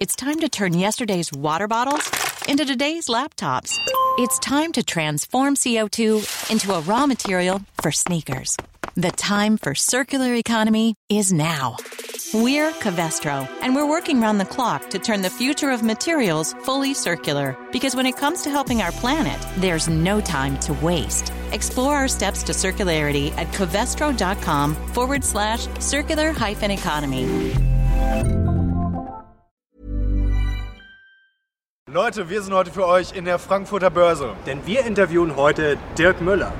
It's time to turn yesterday's water bottles into today's laptops. It's time to transform CO2 into a raw material for sneakers. The time for circular economy is now. We're Covestro, and we're working round the clock to turn the future of materials fully circular. Because when it comes to helping our planet, there's no time to waste. Explore our steps to circularity at covestro.com forward slash circular hyphen economy. Leute, wir sind heute für euch in der Frankfurter Börse. Denn wir interviewen heute Dirk Müller.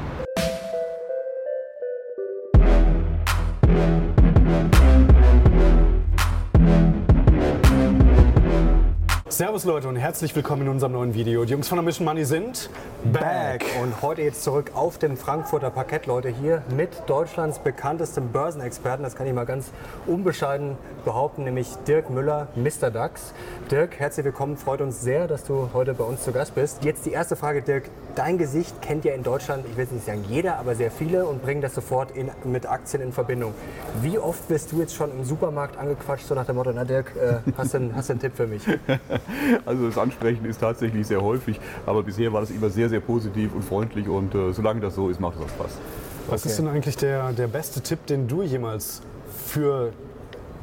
Servus Leute und herzlich willkommen in unserem neuen Video. Die Jungs von der Mission Money sind back. Und heute jetzt zurück auf dem Frankfurter Parkett, Leute, hier mit Deutschlands bekanntestem Börsenexperten. Das kann ich mal ganz unbescheiden behaupten, nämlich Dirk Müller, Mr. DAX. Dirk, herzlich willkommen. Freut uns sehr, dass du heute bei uns zu Gast bist. Jetzt die erste Frage, Dirk. Dein Gesicht kennt ja in Deutschland, ich will nicht sagen jeder, aber sehr viele und bringen das sofort in, mit Aktien in Verbindung. Wie oft bist du jetzt schon im Supermarkt angequatscht, so nach dem Motto, na Dirk, äh, hast du einen, hast du einen Tipp für mich? Also das Ansprechen ist tatsächlich sehr häufig, aber bisher war das immer sehr, sehr positiv und freundlich und äh, solange das so ist, macht es auch Spaß. Was okay. ist denn eigentlich der, der beste Tipp, den du jemals für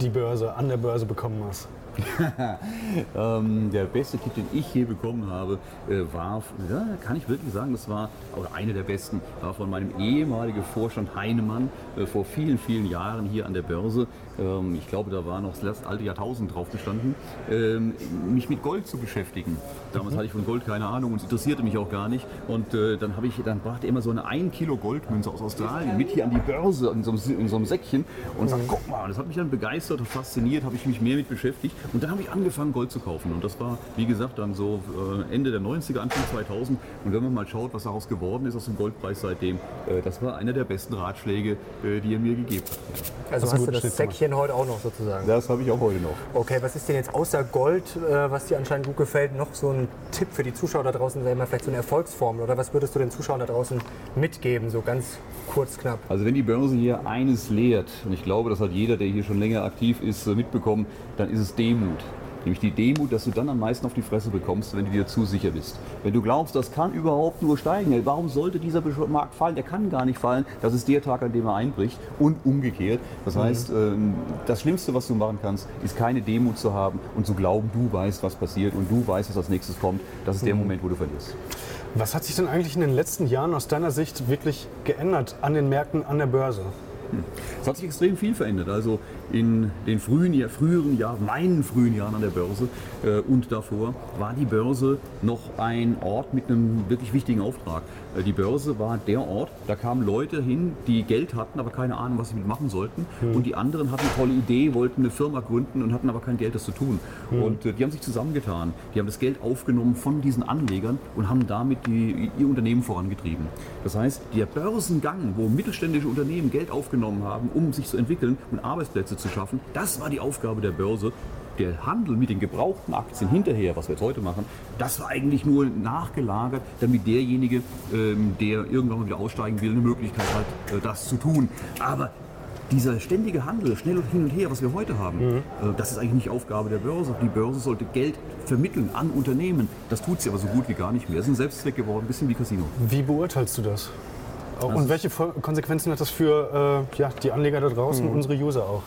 die Börse, an der Börse bekommen hast? ähm, der beste Tipp, den ich je bekommen habe, äh, war, ja, kann ich wirklich sagen, das war, oder einer der besten, war von meinem ehemaligen Vorstand Heinemann äh, vor vielen, vielen Jahren hier an der Börse. Ähm, ich glaube, da war noch das alte Jahrtausend drauf gestanden, ähm, mich mit Gold zu beschäftigen. Damals mhm. hatte ich von Gold keine Ahnung und es interessierte mich auch gar nicht. Und äh, dann habe ich, dann brachte er immer so eine 1 Kilo Goldmünze aus Australien mit hier an die Börse in so einem, in so einem Säckchen und mhm. sagt, guck mal, das hat mich dann begeistert und fasziniert, habe ich mich mehr mit beschäftigt. Und dann habe ich angefangen, Gold zu kaufen. Und das war, wie gesagt, dann so äh, Ende der 90er, Anfang 2000. Und wenn man mal schaut, was daraus geworden ist aus dem Goldpreis seitdem, äh, das war einer der besten Ratschläge, äh, die er mir gegeben hat. Also hast du das Säckchen heute auch noch sozusagen? Das habe ich auch heute noch. Okay, was ist denn jetzt außer Gold, was dir anscheinend gut gefällt, noch so ein Tipp für die Zuschauer da draußen, sagen wir vielleicht so eine Erfolgsformel? Oder was würdest du den Zuschauern da draußen mitgeben, so ganz kurz, knapp? Also wenn die Börse hier eines lehrt, und ich glaube, das hat jeder, der hier schon länger aktiv ist, mitbekommen, dann ist es Demut. Nämlich die Demut, dass du dann am meisten auf die Fresse bekommst, wenn du dir zu sicher bist. Wenn du glaubst, das kann überhaupt nur steigen, warum sollte dieser Markt fallen? Der kann gar nicht fallen. Das ist der Tag, an dem er einbricht und umgekehrt. Das mhm. heißt, ähm, das Schlimmste, was du machen kannst, ist keine Demut zu haben und zu glauben, du weißt, was passiert und du weißt, was als nächstes kommt. Das ist der mhm. Moment, wo du verlierst. Was hat sich denn eigentlich in den letzten Jahren aus deiner Sicht wirklich geändert an den Märkten, an der Börse? Es hat sich extrem viel verändert. Also in den frühen, früheren Jahren, meinen frühen Jahren an der Börse äh, und davor, war die Börse noch ein Ort mit einem wirklich wichtigen Auftrag. Äh, die Börse war der Ort, da kamen Leute hin, die Geld hatten, aber keine Ahnung, was sie mit machen sollten. Mhm. Und die anderen hatten eine tolle Idee, wollten eine Firma gründen und hatten aber kein Geld, das zu tun. Mhm. Und äh, die haben sich zusammengetan. Die haben das Geld aufgenommen von diesen Anlegern und haben damit die, ihr Unternehmen vorangetrieben. Das heißt, der Börsengang, wo mittelständische Unternehmen Geld aufgenommen haben, um sich zu entwickeln und Arbeitsplätze zu schaffen, das war die Aufgabe der Börse der Handel mit den gebrauchten Aktien hinterher, was wir jetzt heute machen, das war eigentlich nur nachgelagert, damit derjenige, ähm, der irgendwann mal wieder aussteigen will, eine Möglichkeit hat, äh, das zu tun. Aber dieser ständige Handel, schnell und hin und her, was wir heute haben, mhm. äh, das ist eigentlich nicht Aufgabe der Börse. Die Börse sollte Geld vermitteln an Unternehmen. Das tut sie aber so gut wie gar nicht mehr. Es ist ein Selbstzweck geworden, ein bisschen wie Casino. Wie beurteilst du das? Und welche Konsequenzen hat das für äh, ja, die Anleger da draußen, mhm. unsere User auch?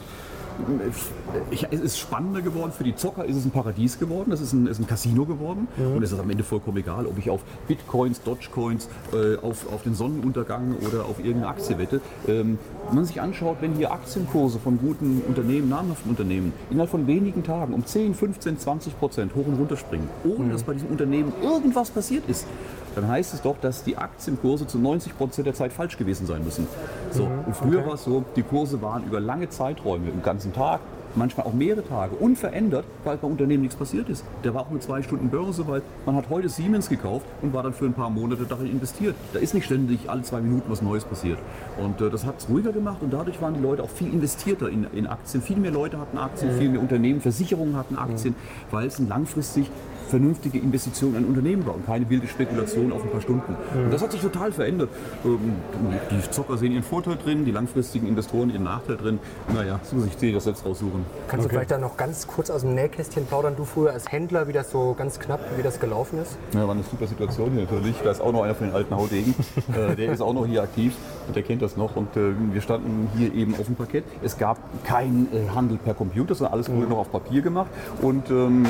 Ich, es ist spannender geworden. Für die Zocker ist es ein Paradies geworden. Es ist ein, ist ein Casino geworden. Mhm. Und es ist am Ende vollkommen egal, ob ich auf Bitcoins, Dogecoins, äh, auf, auf den Sonnenuntergang oder auf irgendeine Aktie wette. Ähm, wenn man sich anschaut, wenn hier Aktienkurse von guten Unternehmen, namhaften Unternehmen, innerhalb von wenigen Tagen um 10, 15, 20 Prozent hoch und runter springen, ohne mhm. dass bei diesem Unternehmen irgendwas passiert ist, dann heißt es doch, dass die Aktienkurse zu 90 Prozent der Zeit falsch gewesen sein müssen. So, mhm, und früher okay. war es so, die Kurse waren über lange Zeiträume, im ganzen Tag, manchmal auch mehrere Tage, unverändert, weil bei Unternehmen nichts passiert ist. Der war auch eine zwei Stunden Börse, weil man hat heute Siemens gekauft und war dann für ein paar Monate darin investiert. Da ist nicht ständig alle zwei Minuten was Neues passiert. Und äh, das hat es ruhiger gemacht und dadurch waren die Leute auch viel investierter in, in Aktien. Viel mehr Leute hatten Aktien, mhm. viel mehr Unternehmen, Versicherungen hatten Aktien, mhm. weil es ein langfristig vernünftige Investition in ein Unternehmen war und keine wilde Spekulation auf ein paar Stunden. Und das hat sich total verändert. Ähm, die Zocker sehen ihren Vorteil drin, die langfristigen Investoren ihren Nachteil drin. Naja, so muss ich das selbst raussuchen. Kannst okay. du vielleicht da noch ganz kurz aus dem Nähkästchen plaudern, du früher als Händler, wie das so ganz knapp, wie das gelaufen ist? Ja, war eine super Situation hier natürlich. Da ist auch noch einer von den alten Haudegen. äh, der ist auch noch hier aktiv und der kennt das noch. Und äh, wir standen hier eben auf dem Parkett. Es gab keinen äh, Handel per Computer, sondern alles wurde noch auf Papier gemacht. Und ähm,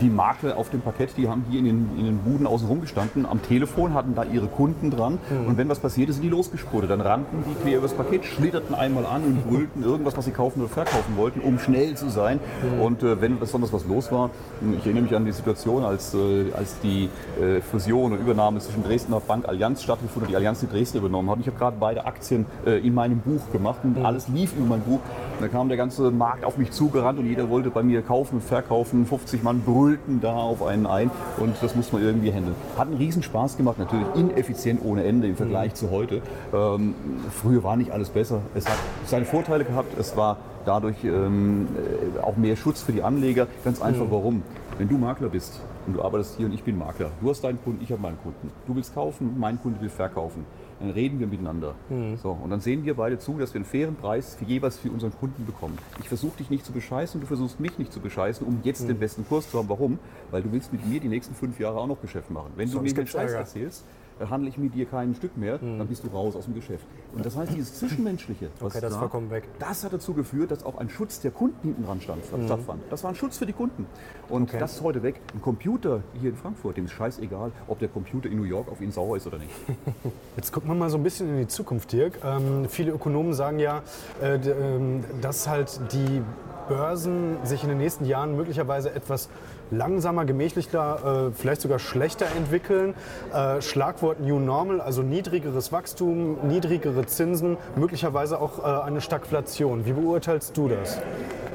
die Makler auf dem Parkett, die haben hier in den, in den Buden außen rum gestanden. Am Telefon hatten da ihre Kunden dran. Mhm. Und wenn was passierte, sind die losgespurtet. Dann rannten die quer übers Paket, schlitterten einmal an und brüllten irgendwas, was sie kaufen oder verkaufen wollten, um schnell zu sein. Mhm. Und äh, wenn besonders was los war, ich erinnere mich an die Situation, als, äh, als die äh, Fusion und Übernahme zwischen Dresdner Bank Allianz stattgefunden hat, die Allianz die Dresden übernommen hat. Und ich habe gerade beide Aktien äh, in meinem Buch gemacht und mhm. alles lief über mein Buch. Da kam der ganze Markt auf mich zugerannt und jeder wollte bei mir kaufen und verkaufen. 50 Mann brüllten da auf einen ein und das musste man irgendwie handeln. Hat einen riesen Spaß gemacht, natürlich ineffizient ohne Ende im Vergleich mhm. zu heute. Ähm, früher war nicht alles besser. Es hat seine Vorteile gehabt. Es war dadurch ähm, äh, auch mehr Schutz für die Anleger. Ganz einfach, mhm. warum? Wenn du Makler bist und du arbeitest hier und ich bin Makler, du hast deinen Kunden, ich habe meinen Kunden. Du willst kaufen, mein Kunde will verkaufen. Dann reden wir miteinander. Mhm. So, und dann sehen wir beide zu, dass wir einen fairen Preis für jeweils für unseren Kunden bekommen. Ich versuche dich nicht zu bescheißen, du versuchst mich nicht zu bescheißen, um jetzt mhm. den besten Kurs zu haben. Warum? Weil du willst mit mir die nächsten fünf Jahre auch noch Geschäft machen. Wenn Sonst du mir den Scheiß erzählst, handle ich mit dir kein Stück mehr, mhm. dann bist du raus aus dem Geschäft. Und das heißt, dieses Zwischenmenschliche, okay, das, da, weg. das hat dazu geführt, dass auch ein Schutz der Kunden hinten dran stand, mhm. stattfand. Das war ein Schutz für die Kunden. Und okay. das ist heute weg. Ein Computer hier in Frankfurt, dem ist scheißegal, ob der Computer in New York auf ihn sauer ist oder nicht. Jetzt gucken wir mal so ein bisschen in die Zukunft, Dirk. Ähm, viele Ökonomen sagen ja, äh, ähm, dass halt die Börsen sich in den nächsten Jahren möglicherweise etwas langsamer, gemächlicher, äh, vielleicht sogar schlechter entwickeln. Äh, Schlagwort New Normal, also niedrigeres Wachstum, niedrigere Zinsen, möglicherweise auch äh, eine Stagflation. Wie beurteilst du das?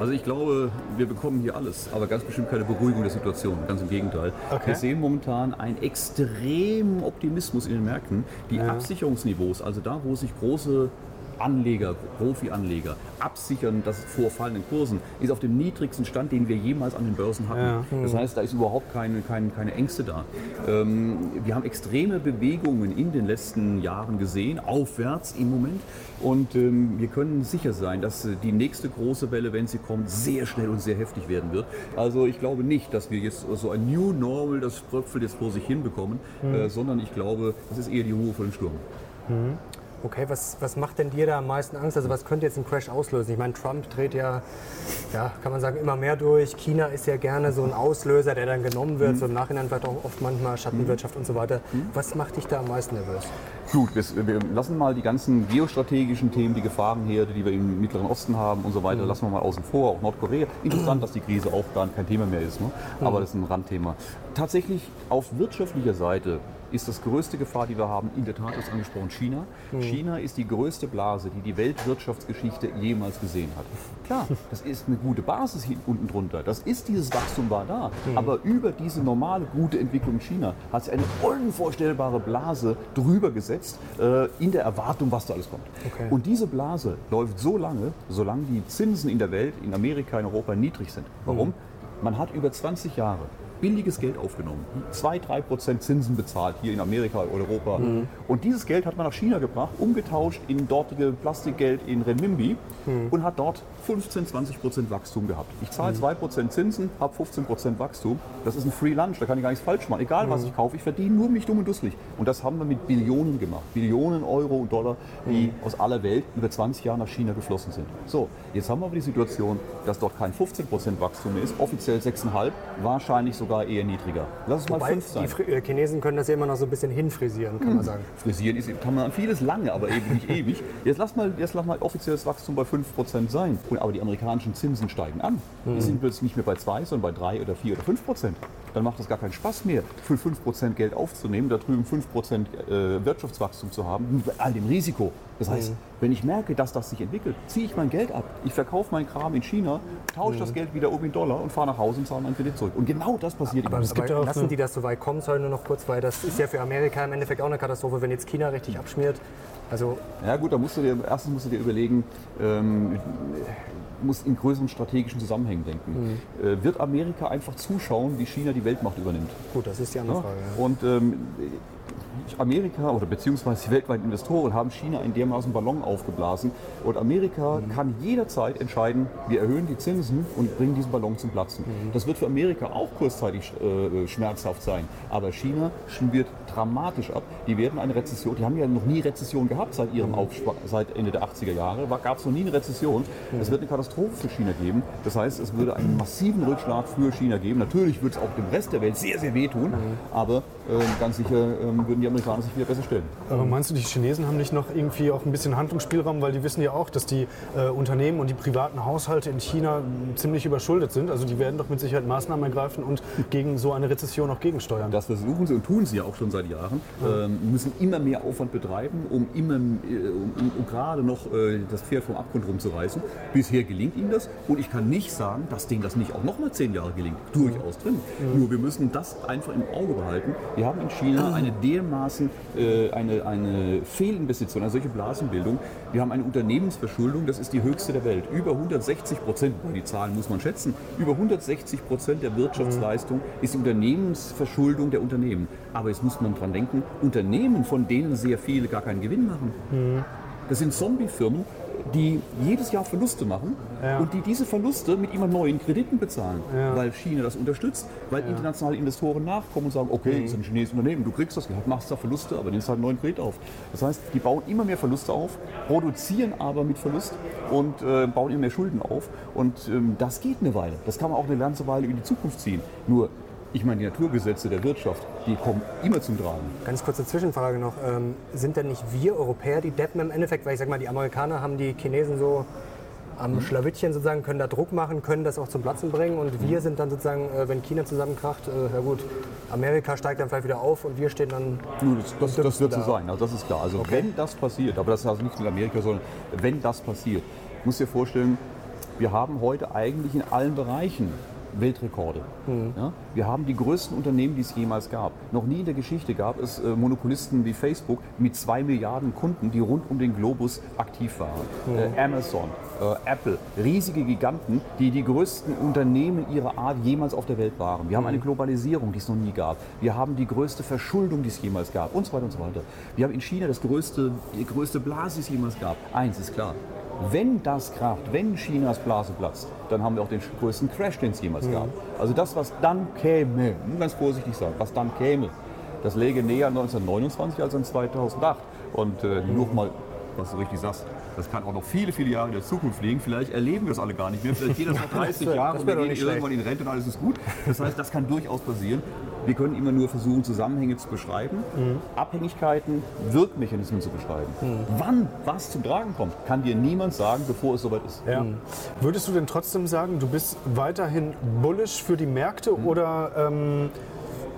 Also ich glaube, wir bekommen hier alles, aber ganz bestimmt keine Beruhigung der Situation. Ganz im Gegenteil. Okay. Wir sehen momentan einen extremen Optimismus in den Märkten. Die ja. Absicherungsniveaus, also da, wo sich große Anleger, Profi-Anleger absichern, das vor fallenden Kursen, ist auf dem niedrigsten Stand, den wir jemals an den Börsen hatten. Ja. Das heißt, da ist überhaupt keine, keine, keine Ängste da. Ähm, wir haben extreme Bewegungen in den letzten Jahren gesehen, aufwärts im Moment. Und ähm, wir können sicher sein, dass die nächste große Welle, wenn sie kommt, sehr schnell und sehr heftig werden wird. Also ich glaube nicht, dass wir jetzt so ein New Normal, das Spröpfel jetzt vor sich hin bekommen, mhm. äh, sondern ich glaube, das ist eher die Ruhe vor dem Sturm. Mhm. Okay, was, was macht denn dir da am meisten Angst? Also was könnte jetzt einen Crash auslösen? Ich meine, Trump dreht ja, ja, kann man sagen, immer mehr durch. China ist ja gerne so ein Auslöser, der dann genommen wird, mhm. so im Nachhinein vielleicht auch oft manchmal Schattenwirtschaft mhm. und so weiter. Mhm. Was macht dich da am meisten nervös? Gut, wir, wir, lassen mal die ganzen geostrategischen Themen, die Gefahrenherde, die wir im Mittleren Osten haben und so weiter, mhm. lassen wir mal außen vor, auch Nordkorea. Interessant, dass die Krise auch gar kein Thema mehr ist, ne? aber mhm. das ist ein Randthema. Tatsächlich auf wirtschaftlicher Seite ist das größte Gefahr, die wir haben, in der Tat ist angesprochen China. Mhm. China ist die größte Blase, die die Weltwirtschaftsgeschichte jemals gesehen hat. Klar, das ist eine gute Basis hier unten drunter. Das ist dieses Wachstum war da. Mhm. Aber über diese normale gute Entwicklung in China hat sich eine unvorstellbare Blase drüber gesetzt, äh, in der Erwartung, was da alles kommt. Okay. Und diese Blase läuft so lange, solange die Zinsen in der Welt, in Amerika, in Europa niedrig sind. Warum? Mhm. Man hat über 20 Jahre billiges Geld aufgenommen. 2, 3 Prozent Zinsen bezahlt hier in Amerika, Europa. Mhm. Und dieses Geld hat man nach China gebracht, umgetauscht in dortige Plastikgeld in Renminbi mhm. und hat dort 15, 20 Prozent Wachstum gehabt. Ich zahle mhm. 2 Prozent Zinsen, habe 15 Prozent Wachstum. Das ist ein Free Lunch, da kann ich gar nichts falsch machen. Egal was mhm. ich kaufe, ich verdiene nur mich dumm und dusselig. Und das haben wir mit Billionen gemacht. Billionen Euro und Dollar, die mhm. aus aller Welt über 20 Jahre nach China geflossen sind. So, jetzt haben wir aber die Situation, dass dort kein 15 Prozent Wachstum mehr ist, offiziell 6,5, wahrscheinlich sogar sogar eher niedriger. Lass es mal Wobei 5 sein. Die äh, Chinesen können das ja immer noch so ein bisschen hinfrisieren, kann hm. man sagen. Frisieren ist, kann man vieles lange, aber eben nicht ewig. Jetzt lass mal, jetzt lass mal offizielles Wachstum bei 5% sein. Und, aber die amerikanischen Zinsen steigen an. Hm. Die sind plötzlich nicht mehr bei 2, sondern bei 3 oder 4 oder 5%. Dann macht es gar keinen Spaß mehr, für 5% Geld aufzunehmen, da drüben 5% äh, Wirtschaftswachstum zu haben, mit all dem Risiko. Das heißt, mhm. wenn ich merke, dass das sich entwickelt, ziehe ich mein Geld ab. Ich verkaufe meinen Kram in China, tausche mhm. das Geld wieder um in Dollar und fahre nach Hause und zahle meinen Kredit zurück. Und genau das passiert. Aber, aber ja lassen die das so weit kommen, soll nur noch kurz, weil das ist ja für Amerika im Endeffekt auch eine Katastrophe, wenn jetzt China richtig abschmiert. Also ja gut, da musst du dir, erstens musst du dir überlegen, ähm, musst in größeren strategischen Zusammenhängen denken. Mhm. Äh, wird Amerika einfach zuschauen, wie China die Weltmacht übernimmt? Gut, das ist die andere ja? Frage. Ja. Und ähm, Amerika oder beziehungsweise die weltweiten Investoren haben China in dermaßen Ballon aufgeblasen und Amerika Mhm. kann jederzeit entscheiden, wir erhöhen die Zinsen und bringen diesen Ballon zum Platzen. Mhm. Das wird für Amerika auch kurzzeitig äh, schmerzhaft sein, aber China wird dramatisch ab. Die werden eine Rezession, die haben ja noch nie Rezession gehabt seit ihrem Mhm. Aufschwung, seit Ende der 80er Jahre, gab es noch nie eine Rezession. Mhm. Es wird eine Katastrophe für China geben. Das heißt, es würde einen massiven Rückschlag für China geben. Natürlich wird es auch dem Rest der Welt sehr, sehr wehtun, aber ähm, ganz sicher ähm, würden die Amerikaner sich wieder besser stellen. Aber meinst du, die Chinesen haben nicht noch irgendwie auch ein bisschen Handlungsspielraum, weil die wissen ja auch, dass die äh, Unternehmen und die privaten Haushalte in China mh, ziemlich überschuldet sind. Also die werden doch mit Sicherheit Maßnahmen ergreifen und gegen so eine Rezession auch gegensteuern. Das versuchen sie und tun sie ja auch schon seit Jahren. Ähm, müssen immer mehr Aufwand betreiben, um immer, äh, um, um, um gerade noch äh, das Pferd vom Abgrund rumzureißen. Bisher gelingt ihnen das und ich kann nicht sagen, dass denen das nicht auch noch mal zehn Jahre gelingt. Durchaus drin. Nur wir müssen das einfach im Auge behalten. Wir haben in China eine dermaßen äh, eine, eine Fehlinvestition, eine solche Blasenbildung. Wir haben eine Unternehmensverschuldung, das ist die höchste der Welt. Über 160 Prozent, die Zahlen muss man schätzen, über 160 Prozent der Wirtschaftsleistung ist die Unternehmensverschuldung der Unternehmen. Aber jetzt muss man dran denken, Unternehmen, von denen sehr viele gar keinen Gewinn machen. Das sind Zombie-Firmen, die jedes Jahr Verluste machen Ja. und die diese Verluste mit immer neuen Krediten bezahlen, weil China das unterstützt, weil internationale Investoren nachkommen und sagen, okay, das ist ein chinesisches Unternehmen, du kriegst das Geld, machst da Verluste, aber nimmst halt einen neuen Kredit auf. Das heißt, die bauen immer mehr Verluste auf, produzieren aber mit Verlust und äh, bauen immer mehr Schulden auf und ähm, das geht eine Weile. Das kann man auch eine ganze Weile in die Zukunft ziehen. Nur, ich meine, die Naturgesetze der Wirtschaft, die kommen immer zum Tragen. Ganz kurze Zwischenfrage noch. Ähm, sind denn nicht wir Europäer die Deppen im Endeffekt? Weil ich sag mal, die Amerikaner haben die Chinesen so am Schlawittchen sozusagen, können da Druck machen, können das auch zum Platzen bringen. Und wir sind dann sozusagen, äh, wenn China zusammenkracht, äh, ja gut, Amerika steigt dann vielleicht wieder auf und wir stehen dann. Nur das, das, das wird so da. sein, also das ist klar. Also wenn das passiert, aber das ist also nichts mit Amerika, sondern wenn das passiert, musst du dir vorstellen, wir haben heute eigentlich in allen Bereichen Weltrekorde. Ja? Wir haben die größten Unternehmen, die es jemals gab. Noch nie in der Geschichte gab es äh, Monopolisten wie Facebook mit zwei Milliarden Kunden, die rund um den Globus aktiv waren. Äh, Amazon, äh, Apple, riesige Giganten, die die größten Unternehmen ihrer Art jemals auf der Welt waren. Wir haben eine Globalisierung, die es noch nie gab. Wir haben die größte Verschuldung, die es jemals gab und so weiter und so weiter. Wir haben in China das größte, die größte Blase, die es jemals gab. Eins ist klar. Wenn das kracht, wenn Chinas Blase platzt, dann haben wir auch den größten Crash, den es jemals gab. Also das, was dann käme, ganz vorsichtig sagen, was dann käme, das läge näher an 1929 als an 2008. Und äh, nur mal, was du richtig sagst, das kann auch noch viele, viele Jahre in der Zukunft liegen. Vielleicht erleben wir es alle gar nicht mehr. Vielleicht geht das noch 30 wär- Jahre das und wir gehen irgendwann in Rente und alles ist gut. Das heißt, das kann durchaus passieren. Wir können immer nur versuchen, Zusammenhänge zu beschreiben, Abhängigkeiten, Wirkmechanismen zu beschreiben. Wann was zum Tragen kommt, kann dir niemand sagen, bevor es soweit ist. Ja. Würdest du denn trotzdem sagen, du bist weiterhin bullish für die Märkte Hm. oder, ähm,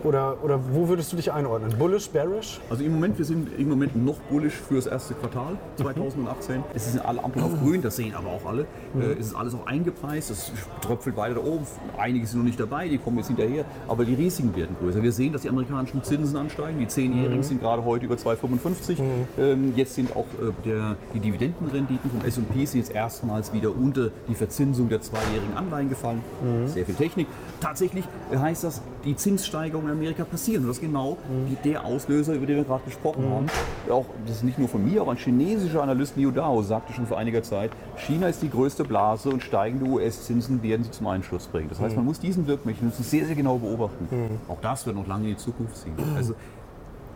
oder, oder wo würdest du dich einordnen? Bullish, bearish? Also im Moment, wir sind im Moment noch bullish für das erste Quartal 2018. Es sind alle Ampeln auf grün, das sehen aber auch alle. Äh, Es ist alles auch eingepreist, es tröpfelt weiter da oben. Einige sind noch nicht dabei, die kommen jetzt hinterher. Aber die Risiken werden größer. Wir sehen, dass die amerikanischen Zinsen ansteigen. Die 10-Jährigen sind gerade heute über 2,55. Ähm, Jetzt sind auch äh, der, die Dividendenrenditen vom S&P sind jetzt erstmals wieder unter die Verzinsung der zweijährigen Anleihen gefallen. Sehr viel Technik. Tatsächlich heißt das, die Zinssteigerungen in Amerika passieren. Und das ist genau die, der Auslöser, über den wir gerade gesprochen haben. Auch, das ist nicht nur von mir, auch ein chinesischer Analyst Liu Dao sagte schon vor einiger Zeit, China ist die größte Blase und steigende US-Zinsen werden sie zum Einsturz bringen. Das heißt, man muss diesen Wirkmechanismus sehr, sehr genau beobachten. Auch das wird noch lange in die Zukunft ziehen. Also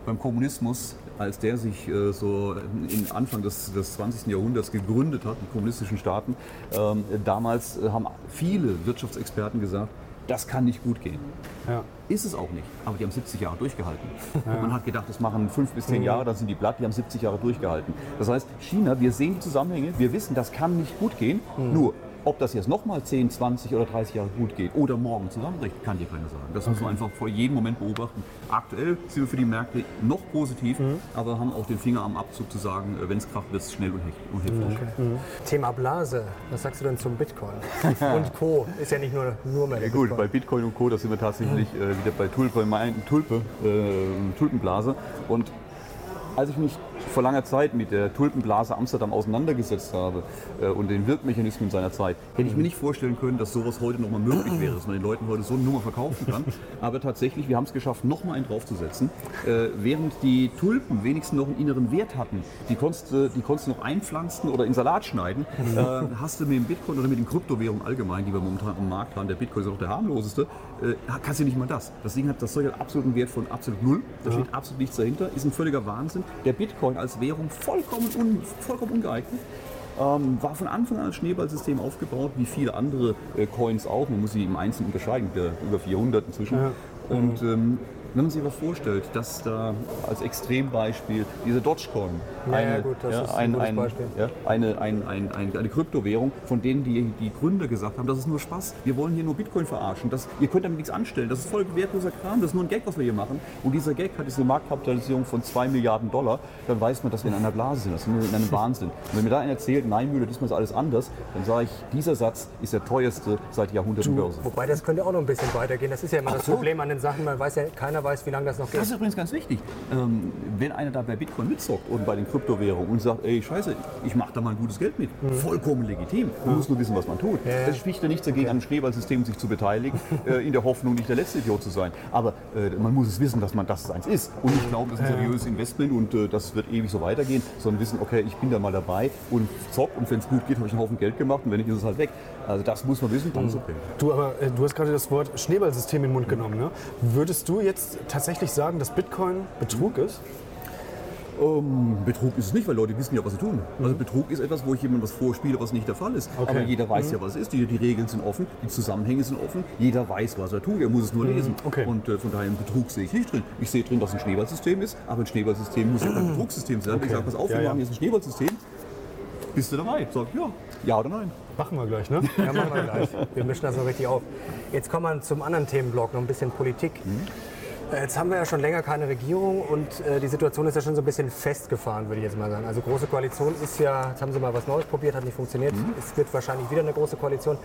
beim Kommunismus, als der sich äh, so in Anfang des, des 20. Jahrhunderts gegründet hat, die kommunistischen Staaten, ähm, damals äh, haben viele Wirtschaftsexperten gesagt, das kann nicht gut gehen. Ja. Ist es auch nicht, aber die haben 70 Jahre durchgehalten. Man hat gedacht, das machen fünf bis zehn Jahre, dann sind die platt, die haben 70 Jahre durchgehalten. Das heißt, China, wir sehen die Zusammenhänge, wir wissen, das kann nicht gut gehen, nur ob das jetzt nochmal 10, 20 oder 30 Jahre gut geht oder morgen zusammenbricht, kann dir keiner sagen. Das muss man einfach vor jedem Moment beobachten. Aktuell sind wir für die Märkte noch positiv, aber haben auch den Finger am Abzug zu sagen, äh, wenn es kracht, wird es schnell und und heftig. Thema Blase. Was sagst du denn zum Bitcoin? Und Co. Ist ja nicht nur, nur mehr Ja gut, bei Bitcoin. Bitcoin und Co., da sind wir tatsächlich äh, wieder bei Tulpe, mein- Tulpe, äh, Tulpenblase. Und als ich mich vor langer Zeit mit der Tulpenblase Amsterdam auseinandergesetzt habe äh, und den Wirkmechanismen seiner Zeit, hätte ich mir nicht vorstellen können, dass sowas heute nochmal möglich wäre, dass man den Leuten heute so eine Nummer verkaufen kann. Aber tatsächlich, wir haben es geschafft, nochmal einen draufzusetzen. Äh, während die Tulpen wenigstens noch einen inneren Wert hatten, die konntest, du- die konntest du noch einpflanzen oder in Salat schneiden, äh, hast du mit dem Bitcoin oder mit den Kryptowährungen allgemein, die wir momentan am Markt haben, der Bitcoin ist auch der harmloseste, äh, kannst du nicht mal das. Das Ding hat das Zeug hat absoluten Wert von absolut null, da steht absolut nichts dahinter, ist ein völliger Wahnsinn. Der Bitcoin als Währung vollkommen, un, vollkommen ungeeignet. Ähm, war von Anfang an als Schneeballsystem aufgebaut, wie viele andere äh, Coins auch. Man muss sie im Einzelnen unterscheiden, der über 400 inzwischen. Und ähm, wenn man sich aber vorstellt, dass da als Extrembeispiel diese Dogecoin, Ja, ja, gut, ein eine, ein, ein, ein, eine Kryptowährung, von denen die, die Gründer gesagt haben, das ist nur Spaß, wir wollen hier nur Bitcoin verarschen, das, ihr könnt damit nichts anstellen, das ist voll wertloser Kram, das ist nur ein Gag, was wir hier machen. Und dieser Gag hat diese Marktkapitalisierung von 2 Milliarden Dollar, dann weiß man, dass wir in einer Blase sind, das sind wir in einem Wahnsinn. Und wenn mir da einer erzählt, nein Müller, diesmal ist alles anders, dann sage ich, dieser Satz ist der teuerste seit Jahrhunderten Börse. Wobei das könnte auch noch ein bisschen weitergehen. Das ist ja immer das Absolut. Problem an den Sachen. Man weiß ja, keiner weiß, wie lange das noch geht. Das ist übrigens ganz wichtig. Ähm, wenn einer da bei Bitcoin mitzockt und bei den Kryptowährungen und sagt, ey, scheiße, ich mache da mal ein gutes Geld mit, vollkommen legitim. Man muss nur wissen, was man tut. Es spricht ja nichts dagegen, an einem Schneeballsystem sich zu beteiligen, äh, in der Hoffnung, nicht der letzte Idiot zu sein. Aber äh, man muss es wissen, dass man das eins ist. Und nicht glauben, das ist ein seriöses Investment und äh, das wird ewig so weitergehen, sondern wissen, okay, ich bin da mal dabei und zock und wenn es gut geht, habe ich einen Haufen Geld gemacht und wenn nicht, ist es halt weg. Also das muss man wissen, dann ist okay. Du, aber äh, du hast gerade das Wort Schneeballsystem in den Mund genommen. Ne? Würdest du jetzt tatsächlich sagen, dass Bitcoin Betrug ist? Ähm, Betrug ist es nicht, weil Leute wissen ja, was sie tun. Also Betrug ist etwas, wo ich jemandem was vorspiele, was nicht der Fall ist. Okay. Aber jeder weiß ja, was es ist. Die, die Regeln sind offen, die Zusammenhänge sind offen. Jeder weiß, was er tut. Er muss es nur lesen. okay. Und äh, von daher einen Betrug sehe ich nicht drin. Ich sehe drin, dass es ein Schneeballsystem ist, aber ein Schneeballsystem muss ja kein Betrugssystem sein. Ich sage, pass auf, Ja, wir ja. machen jetzt ein Schneeballsystem. Bist du dabei? Sag ja. Ja oder nein? Machen wir gleich, ne? Ja, machen wir gleich. Wir mischen das noch richtig auf. Jetzt kommen wir zum anderen Themenblock, noch ein bisschen Politik. Äh, Jetzt haben wir ja schon länger keine Regierung und äh, die Situation ist ja schon so ein bisschen festgefahren, würde ich jetzt mal sagen. Also große Koalition ist ja, jetzt haben sie mal was Neues probiert, hat nicht funktioniert. Es wird wahrscheinlich wieder eine große Koalition.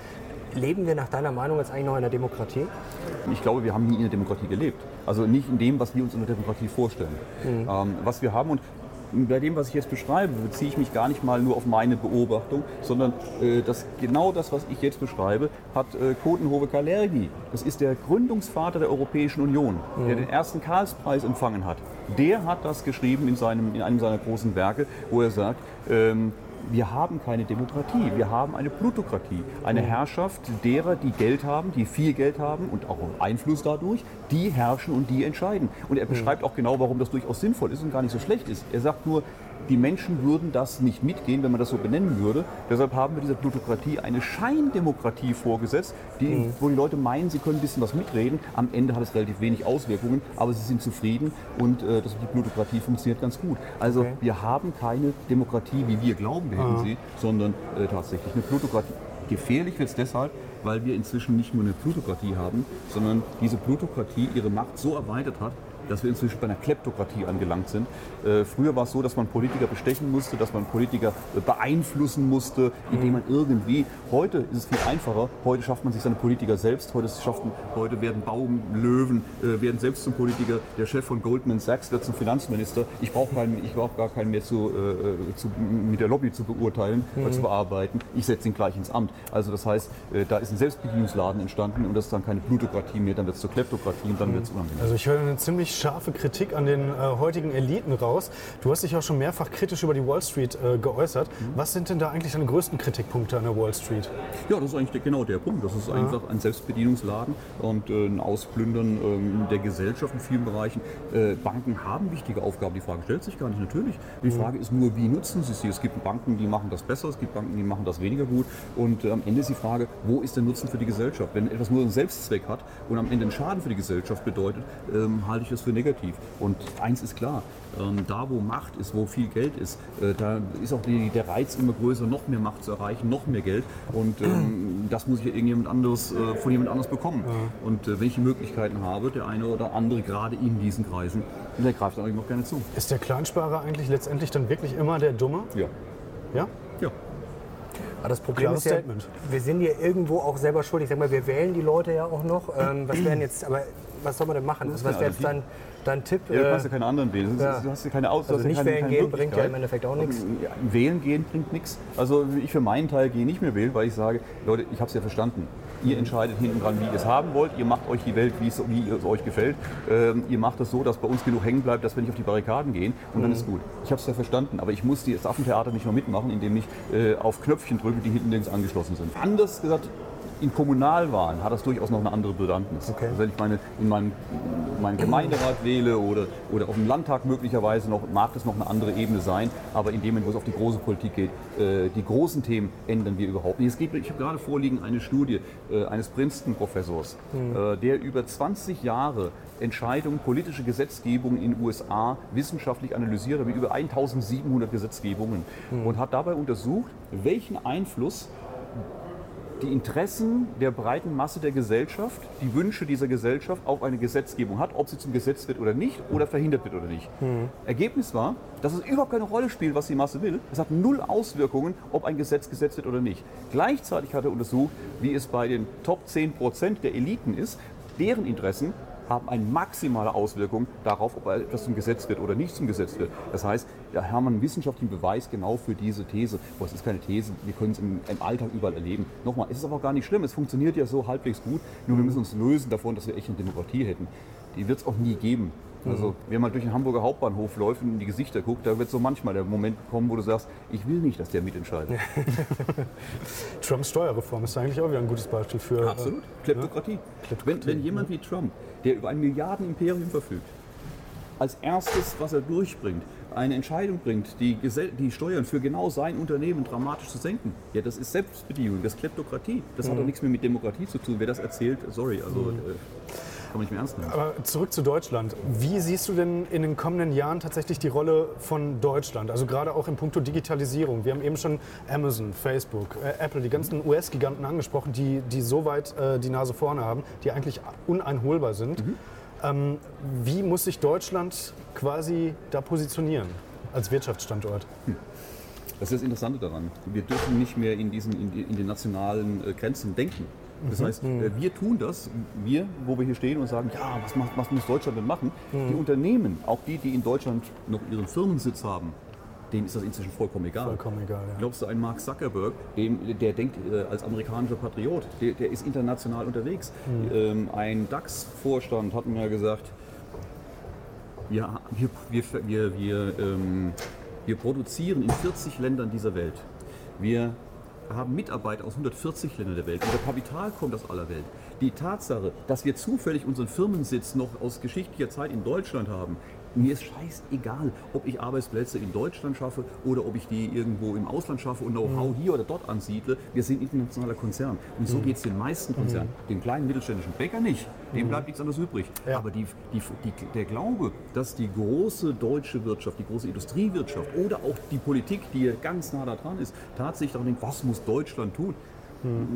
Leben wir nach deiner Meinung jetzt eigentlich noch in der Demokratie? Ich glaube, wir haben nie in der Demokratie gelebt. Also nicht in dem, was wir uns in der Demokratie vorstellen. Ähm, was wir haben und bei dem, was ich jetzt beschreibe, beziehe ich mich gar nicht mal nur auf meine Beobachtung, sondern äh, das, genau das, was ich jetzt beschreibe, hat äh, Kotenhove Kalergi. Das ist der Gründungsvater der Europäischen Union, der den ersten Karlspreis empfangen hat. Der hat das geschrieben in, seinem, in einem seiner großen Werke, wo er sagt, ähm, wir haben keine Demokratie, wir haben eine Plutokratie. Eine Herrschaft derer, die Geld haben, die viel Geld haben und auch Einfluss dadurch, die herrschen und die entscheiden. Und er beschreibt auch genau, warum das durchaus sinnvoll ist und gar nicht so schlecht ist. Er sagt nur, die Menschen würden das nicht mitgehen, wenn man das so benennen würde. Deshalb haben wir dieser Plutokratie eine Scheindemokratie vorgesetzt, die, wo die Leute meinen, sie können ein bisschen was mitreden. Am Ende hat es relativ wenig Auswirkungen, aber sie sind zufrieden und äh, das, die Plutokratie funktioniert ganz gut. Also wir haben keine Demokratie, wie wir glauben, wir hätten sie, sondern äh, tatsächlich eine Plutokratie. Gefährlich wird es deshalb, weil wir inzwischen nicht nur eine Plutokratie haben, sondern diese Plutokratie ihre Macht so erweitert hat, dass wir inzwischen bei einer Kleptokratie angelangt sind. Äh, früher war es so, dass man Politiker bestechen musste, dass man Politiker äh, beeinflussen musste, indem man irgendwie, heute ist es viel einfacher, heute schafft man sich seine Politiker selbst, heute, schafft, man- heute werden Baumlöwen, äh, werden selbst zum Politiker, der Chef von Goldman Sachs wird zum Finanzminister. Ich brauche brauche gar keinen mehr zu, äh, zu, mit der Lobby zu beurteilen, oder zu bearbeiten. Ich setze ihn gleich ins Amt. Also das heißt, da ist ein Selbstbedienungsladen entstanden und das ist dann keine Plutokratie mehr, dann wird es zur Kleptokratie und dann wird es unangenehm. Also ich höre eine ziemlich scharfe Kritik an den heutigen Eliten raus. Du hast dich auch schon mehrfach kritisch über die Wall Street äh, geäußert. Was sind denn da eigentlich deine größten Kritikpunkte an der Wall Street? Ja, das ist eigentlich der- genau der Punkt. Das ist einfach ein Selbstbedienungsladen und äh, ein Ausplündern ähm, der Gesellschaft in vielen Bereichen. Äh, Banken haben wichtige Aufgaben. Die Frage stellt sich gar nicht, natürlich. Die Frage ist nur, wie nutzen sie sie? Es gibt Banken, die machen das besser, es gibt Banken, die machen das weniger gut. Und äh, am Ende ist die Frage, wo ist der Nutzen für die Gesellschaft? Wenn etwas nur einen Selbstzweck hat und am Ende einen Schaden für die Gesellschaft bedeutet, ähm, halte ich das für negativ. Und eins ist klar, ähm, da wo Macht ist, wo viel Geld ist, äh, da ist auch die, der Reiz immer größer, noch mehr Macht zu erreichen, noch mehr Geld. Und ähm, das muss ich ja irgendjemand anderes, äh, von jemand anderes bekommen. Und äh, wenn ich die Möglichkeiten habe, der eine oder andere gerade in diesen Kreisen, der greift dann eigentlich noch gerne zu. Ist der Clansparer eigentlich letztendlich dann wirklich immer der Dumme? Ja. Ja? Ja. Aber das Problem Klares ist ja, Statement. wir sind ja irgendwo auch selber schuld. Ich sag mal, wir wählen die Leute ja auch noch. Ähm, was wären jetzt, aber was soll man denn machen? Also, was wäre jetzt dein, dein Tipp? Ja, du Äh, kannst ja keine anderen wählen. Ja. Du hast ja keine Aus Also nicht keine, wählen keine gehen bringt ja im Endeffekt auch nichts. Wählen gehen bringt nichts. Also ich für meinen Teil gehe nicht mehr wählen, weil ich sage, Leute, ich habe es ja verstanden. Ihr entscheidet hinten dran, wie ihr es haben wollt. Ihr macht euch die Welt, wie es, wie es euch gefällt. Ähm, ihr macht es so, dass bei uns genug hängen bleibt, dass wir nicht auf die Barrikaden gehen. Und dann ist gut. Ich habe es ja verstanden. Aber ich muss das Affentheater nicht mehr mitmachen, indem ich äh, auf Knöpfchen drücke, die hinten links angeschlossen sind. Anders gesagt, in Kommunalwahlen hat das durchaus noch eine andere Bewandtnis. Okay. Also wenn ich meine, in meinem, meinen Gemeinderat wähle oder, oder auf dem Landtag möglicherweise noch, mag das noch eine andere Ebene sein. Aber in dem Moment, wo es auf die große Politik geht, äh, die großen Themen ändern wir überhaupt nicht. Es geht, ich habe gerade vorliegen eine Studie äh, eines Princeton-Professors, äh, der über 20 Jahre Entscheidungen, politische Gesetzgebung in den USA wissenschaftlich analysiert hat, mit über 1700 Gesetzgebungen und hat dabei untersucht, welchen Einfluss die Interessen der breiten Masse der Gesellschaft, die Wünsche dieser Gesellschaft auf eine Gesetzgebung hat, ob sie zum Gesetz wird oder nicht oder verhindert wird oder nicht. Ergebnis war, dass es überhaupt keine Rolle spielt, was die Masse will. Es hat null Auswirkungen, ob ein Gesetz gesetzt wird oder nicht. Gleichzeitig hat er untersucht, wie es bei den Top 10 Prozent der Eliten ist, deren Interessen haben eine maximale Auswirkung darauf, ob etwas zum Gesetz wird oder nicht zum Gesetz wird. Das heißt, da haben wir einen wissenschaftlichen Beweis genau für diese These. Aber es ist keine These, wir können es im, im Alltag überall erleben. Nochmal, es ist aber auch gar nicht schlimm, es funktioniert ja so halbwegs gut, nur wir müssen uns lösen davon, dass wir echt eine Demokratie hätten. Die wird es auch nie geben. Also, wenn man durch den Hamburger Hauptbahnhof läuft und in die Gesichter guckt, da wird so manchmal der Moment kommen, wo du sagst, ich will nicht, dass der mitentscheidet. Trumps Steuerreform ist eigentlich auch wieder ein gutes Beispiel für. Absolut. Kleptokratie. Wenn, wenn jemand wie Trump, der über ein Milliardenimperium verfügt, als erstes, was er durchbringt, eine Entscheidung bringt, die, Gesell die Steuern für genau sein Unternehmen dramatisch zu senken, ja, das ist Selbstbedienung, das ist Kleptokratie. Das hat doch nichts mehr mit Demokratie zu tun. Wer das erzählt, sorry, also äh, kann man nicht mehr ernst nehmen. Aber zurück zu Deutschland. Wie siehst du denn in den kommenden Jahren tatsächlich die Rolle von Deutschland? Also gerade auch in puncto Digitalisierung. Wir haben eben schon Amazon, Facebook, äh, Apple, die ganzen US-Giganten angesprochen, die, die so weit äh, die Nase vorne haben, die eigentlich uneinholbar sind. Ähm, wie muss sich Deutschland quasi da positionieren als Wirtschaftsstandort? Das ist das Interessante daran. Wir dürfen nicht mehr in, diesen, in, die, in den nationalen äh, Grenzen denken. Das heißt, äh, wir tun das, wir, wo wir hier stehen und sagen, ja, was, macht, was muss Deutschland denn machen? Die Unternehmen, auch die, die in Deutschland noch ihren Firmensitz haben, denen ist das inzwischen vollkommen egal. Vollkommen egal, ja. Glaubst du, ein Mark Zuckerberg, dem, der denkt äh, als amerikanischer Patriot, der, der ist international unterwegs. Ähm, ein DAX-Vorstand hat mir gesagt, ja, wir, wir, wir, wir, ähm, wir produzieren in 40 Ländern dieser Welt. Wir haben Mitarbeiter aus 140 Ländern der Welt. Unser Kapital kommt aus aller Welt. Die Tatsache, dass wir zufällig unseren Firmensitz noch aus geschichtlicher Zeit in Deutschland haben, mir ist scheißegal, ob ich Arbeitsplätze in Deutschland schaffe oder ob ich die irgendwo im Ausland schaffe und Know-how hier oder dort ansiedle. Wir sind internationaler Konzern. Und so geht es den meisten Konzernen. Dem kleinen mittelständischen Bäcker nicht. Dem bleibt nichts anderes übrig. Ja. Aber die, die, die, der Glaube, dass die große deutsche Wirtschaft, die große Industriewirtschaft oder auch die Politik, die ganz nah da dran ist, tatsächlich daran denkt, was muss Deutschland tun?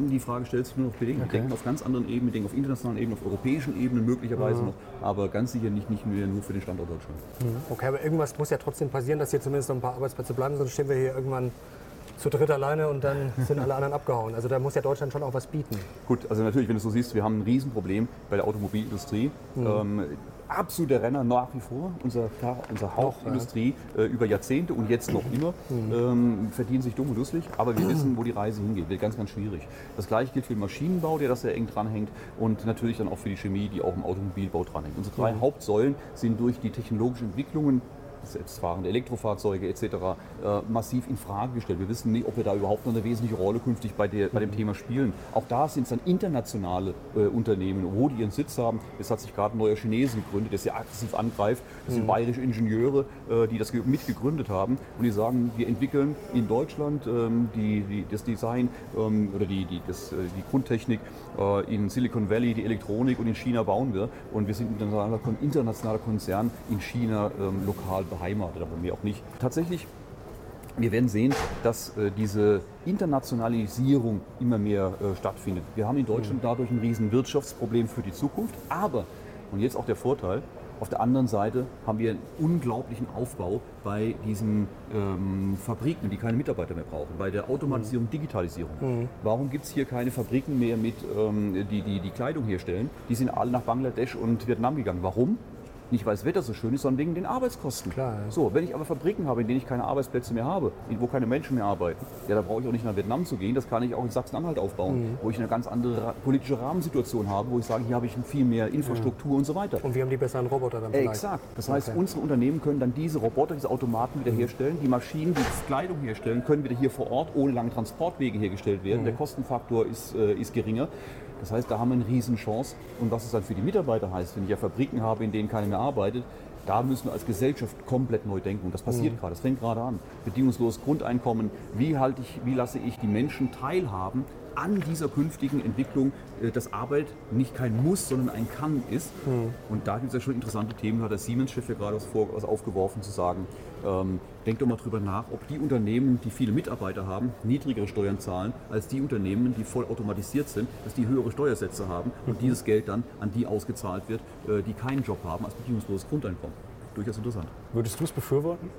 Die Frage stellt sich nur noch bedingt. Wir denken auf ganz anderen Ebenen, wir denken auf internationalen Ebenen, auf europäischen Ebenen möglicherweise noch, aber ganz sicher nicht, nicht mehr nur für den Standort Deutschland. Okay, aber irgendwas muss ja trotzdem passieren, dass hier zumindest noch ein paar Arbeitsplätze bleiben, sonst stehen wir hier irgendwann zu dritt alleine und dann sind alle anderen abgehauen. Also da muss ja Deutschland schon auch was bieten. Gut, also natürlich, wenn du so siehst, wir haben ein Riesenproblem bei der Automobilindustrie. Ähm, absoluter Renner nach wie vor, unser, unsere Hauptindustrie äh, über Jahrzehnte und jetzt noch immer, ähm, verdienen sich dumm und dusselig, aber wir wissen, wo die Reise hingeht. Wird ganz, ganz schwierig. Das gleiche gilt für den Maschinenbau, der da sehr eng dranhängt und natürlich dann auch für die Chemie, die auch im Automobilbau dranhängt. Unsere drei Hauptsäulen sind durch die technologischen Entwicklungen selbstfahrende Elektrofahrzeuge etc. Äh, massiv in Frage gestellt. Wir wissen nicht, ob wir da überhaupt noch eine wesentliche Rolle künftig bei, der, bei dem Thema spielen. Auch da sind es dann internationale äh, Unternehmen, wo die ihren Sitz haben. Es hat sich gerade ein neuer Chinese gegründet, der sehr aggressiv angreift. Das sind bayerische Ingenieure, äh, die das ge- mitgegründet haben und die sagen, wir entwickeln in Deutschland ähm, die, die, das Design ähm, oder die, die, das, äh, die Grundtechnik äh, in Silicon Valley, die Elektronik und in China bauen wir. Und wir sind ein internationaler Konzern in China ähm, lokal beheimatet, aber mehr auch nicht. Tatsächlich wir werden sehen, dass äh, diese Internationalisierung immer mehr äh, stattfindet. Wir haben in Deutschland dadurch ein riesen Wirtschaftsproblem für die Zukunft, aber, und jetzt auch der Vorteil, Auf der anderen Seite haben wir einen unglaublichen Aufbau bei diesen ähm, Fabriken, die keine Mitarbeiter mehr brauchen, bei der Automatisierung, Digitalisierung. Warum gibt es hier keine Fabriken mehr, mit, ähm, die, die die Kleidung herstellen? Die sind alle nach Bangladesch und Vietnam gegangen. Warum? Nicht, weil das Wetter so schön ist, sondern wegen den Arbeitskosten. Klar, ja. So, wenn ich aber Fabriken habe, in denen ich keine Arbeitsplätze mehr habe, wo keine Menschen mehr arbeiten, ja, da brauche ich auch nicht nach Vietnam zu gehen. Das kann ich auch in Sachsen-Anhalt aufbauen, wo ich eine ganz andere politische Rahmensituation habe, wo ich sage, hier habe ich viel mehr Infrastruktur und so weiter. Und wir haben die besseren Roboter dann vielleicht. Exakt. Das heißt, Okay. unsere Unternehmen können dann diese Roboter, diese Automaten wieder herstellen. Die Maschinen, die Kleidung herstellen, können wieder hier vor Ort ohne lange Transportwege hergestellt werden. Der Kostenfaktor ist, äh, ist geringer. Das heißt, da haben wir eine Riesenchance. Und was es dann für die Mitarbeiter heißt, wenn ich ja Fabriken habe, in denen keiner mehr arbeitet, da müssen wir als Gesellschaft komplett neu denken. Und das passiert gerade, das fängt gerade an. Bedingungsloses Grundeinkommen. Wie, halte ich, wie lasse ich die Menschen teilhaben an dieser künftigen Entwicklung, äh, dass Arbeit nicht kein Muss, sondern ein Kann ist. Und da gibt es ja schon interessante Themen. Da hat der Siemens-Chef ja gerade was, vor, was aufgeworfen, zu sagen, ähm, denkt doch mal drüber nach, ob die Unternehmen, die viele Mitarbeiter haben, niedrigere Steuern zahlen, als die Unternehmen, die voll automatisiert sind, dass die höhere Steuersätze haben und dieses Geld dann an die ausgezahlt wird, äh, die keinen Job haben, als bedingungsloses Grundeinkommen. Durchaus interessant. Würdest du es befürworten?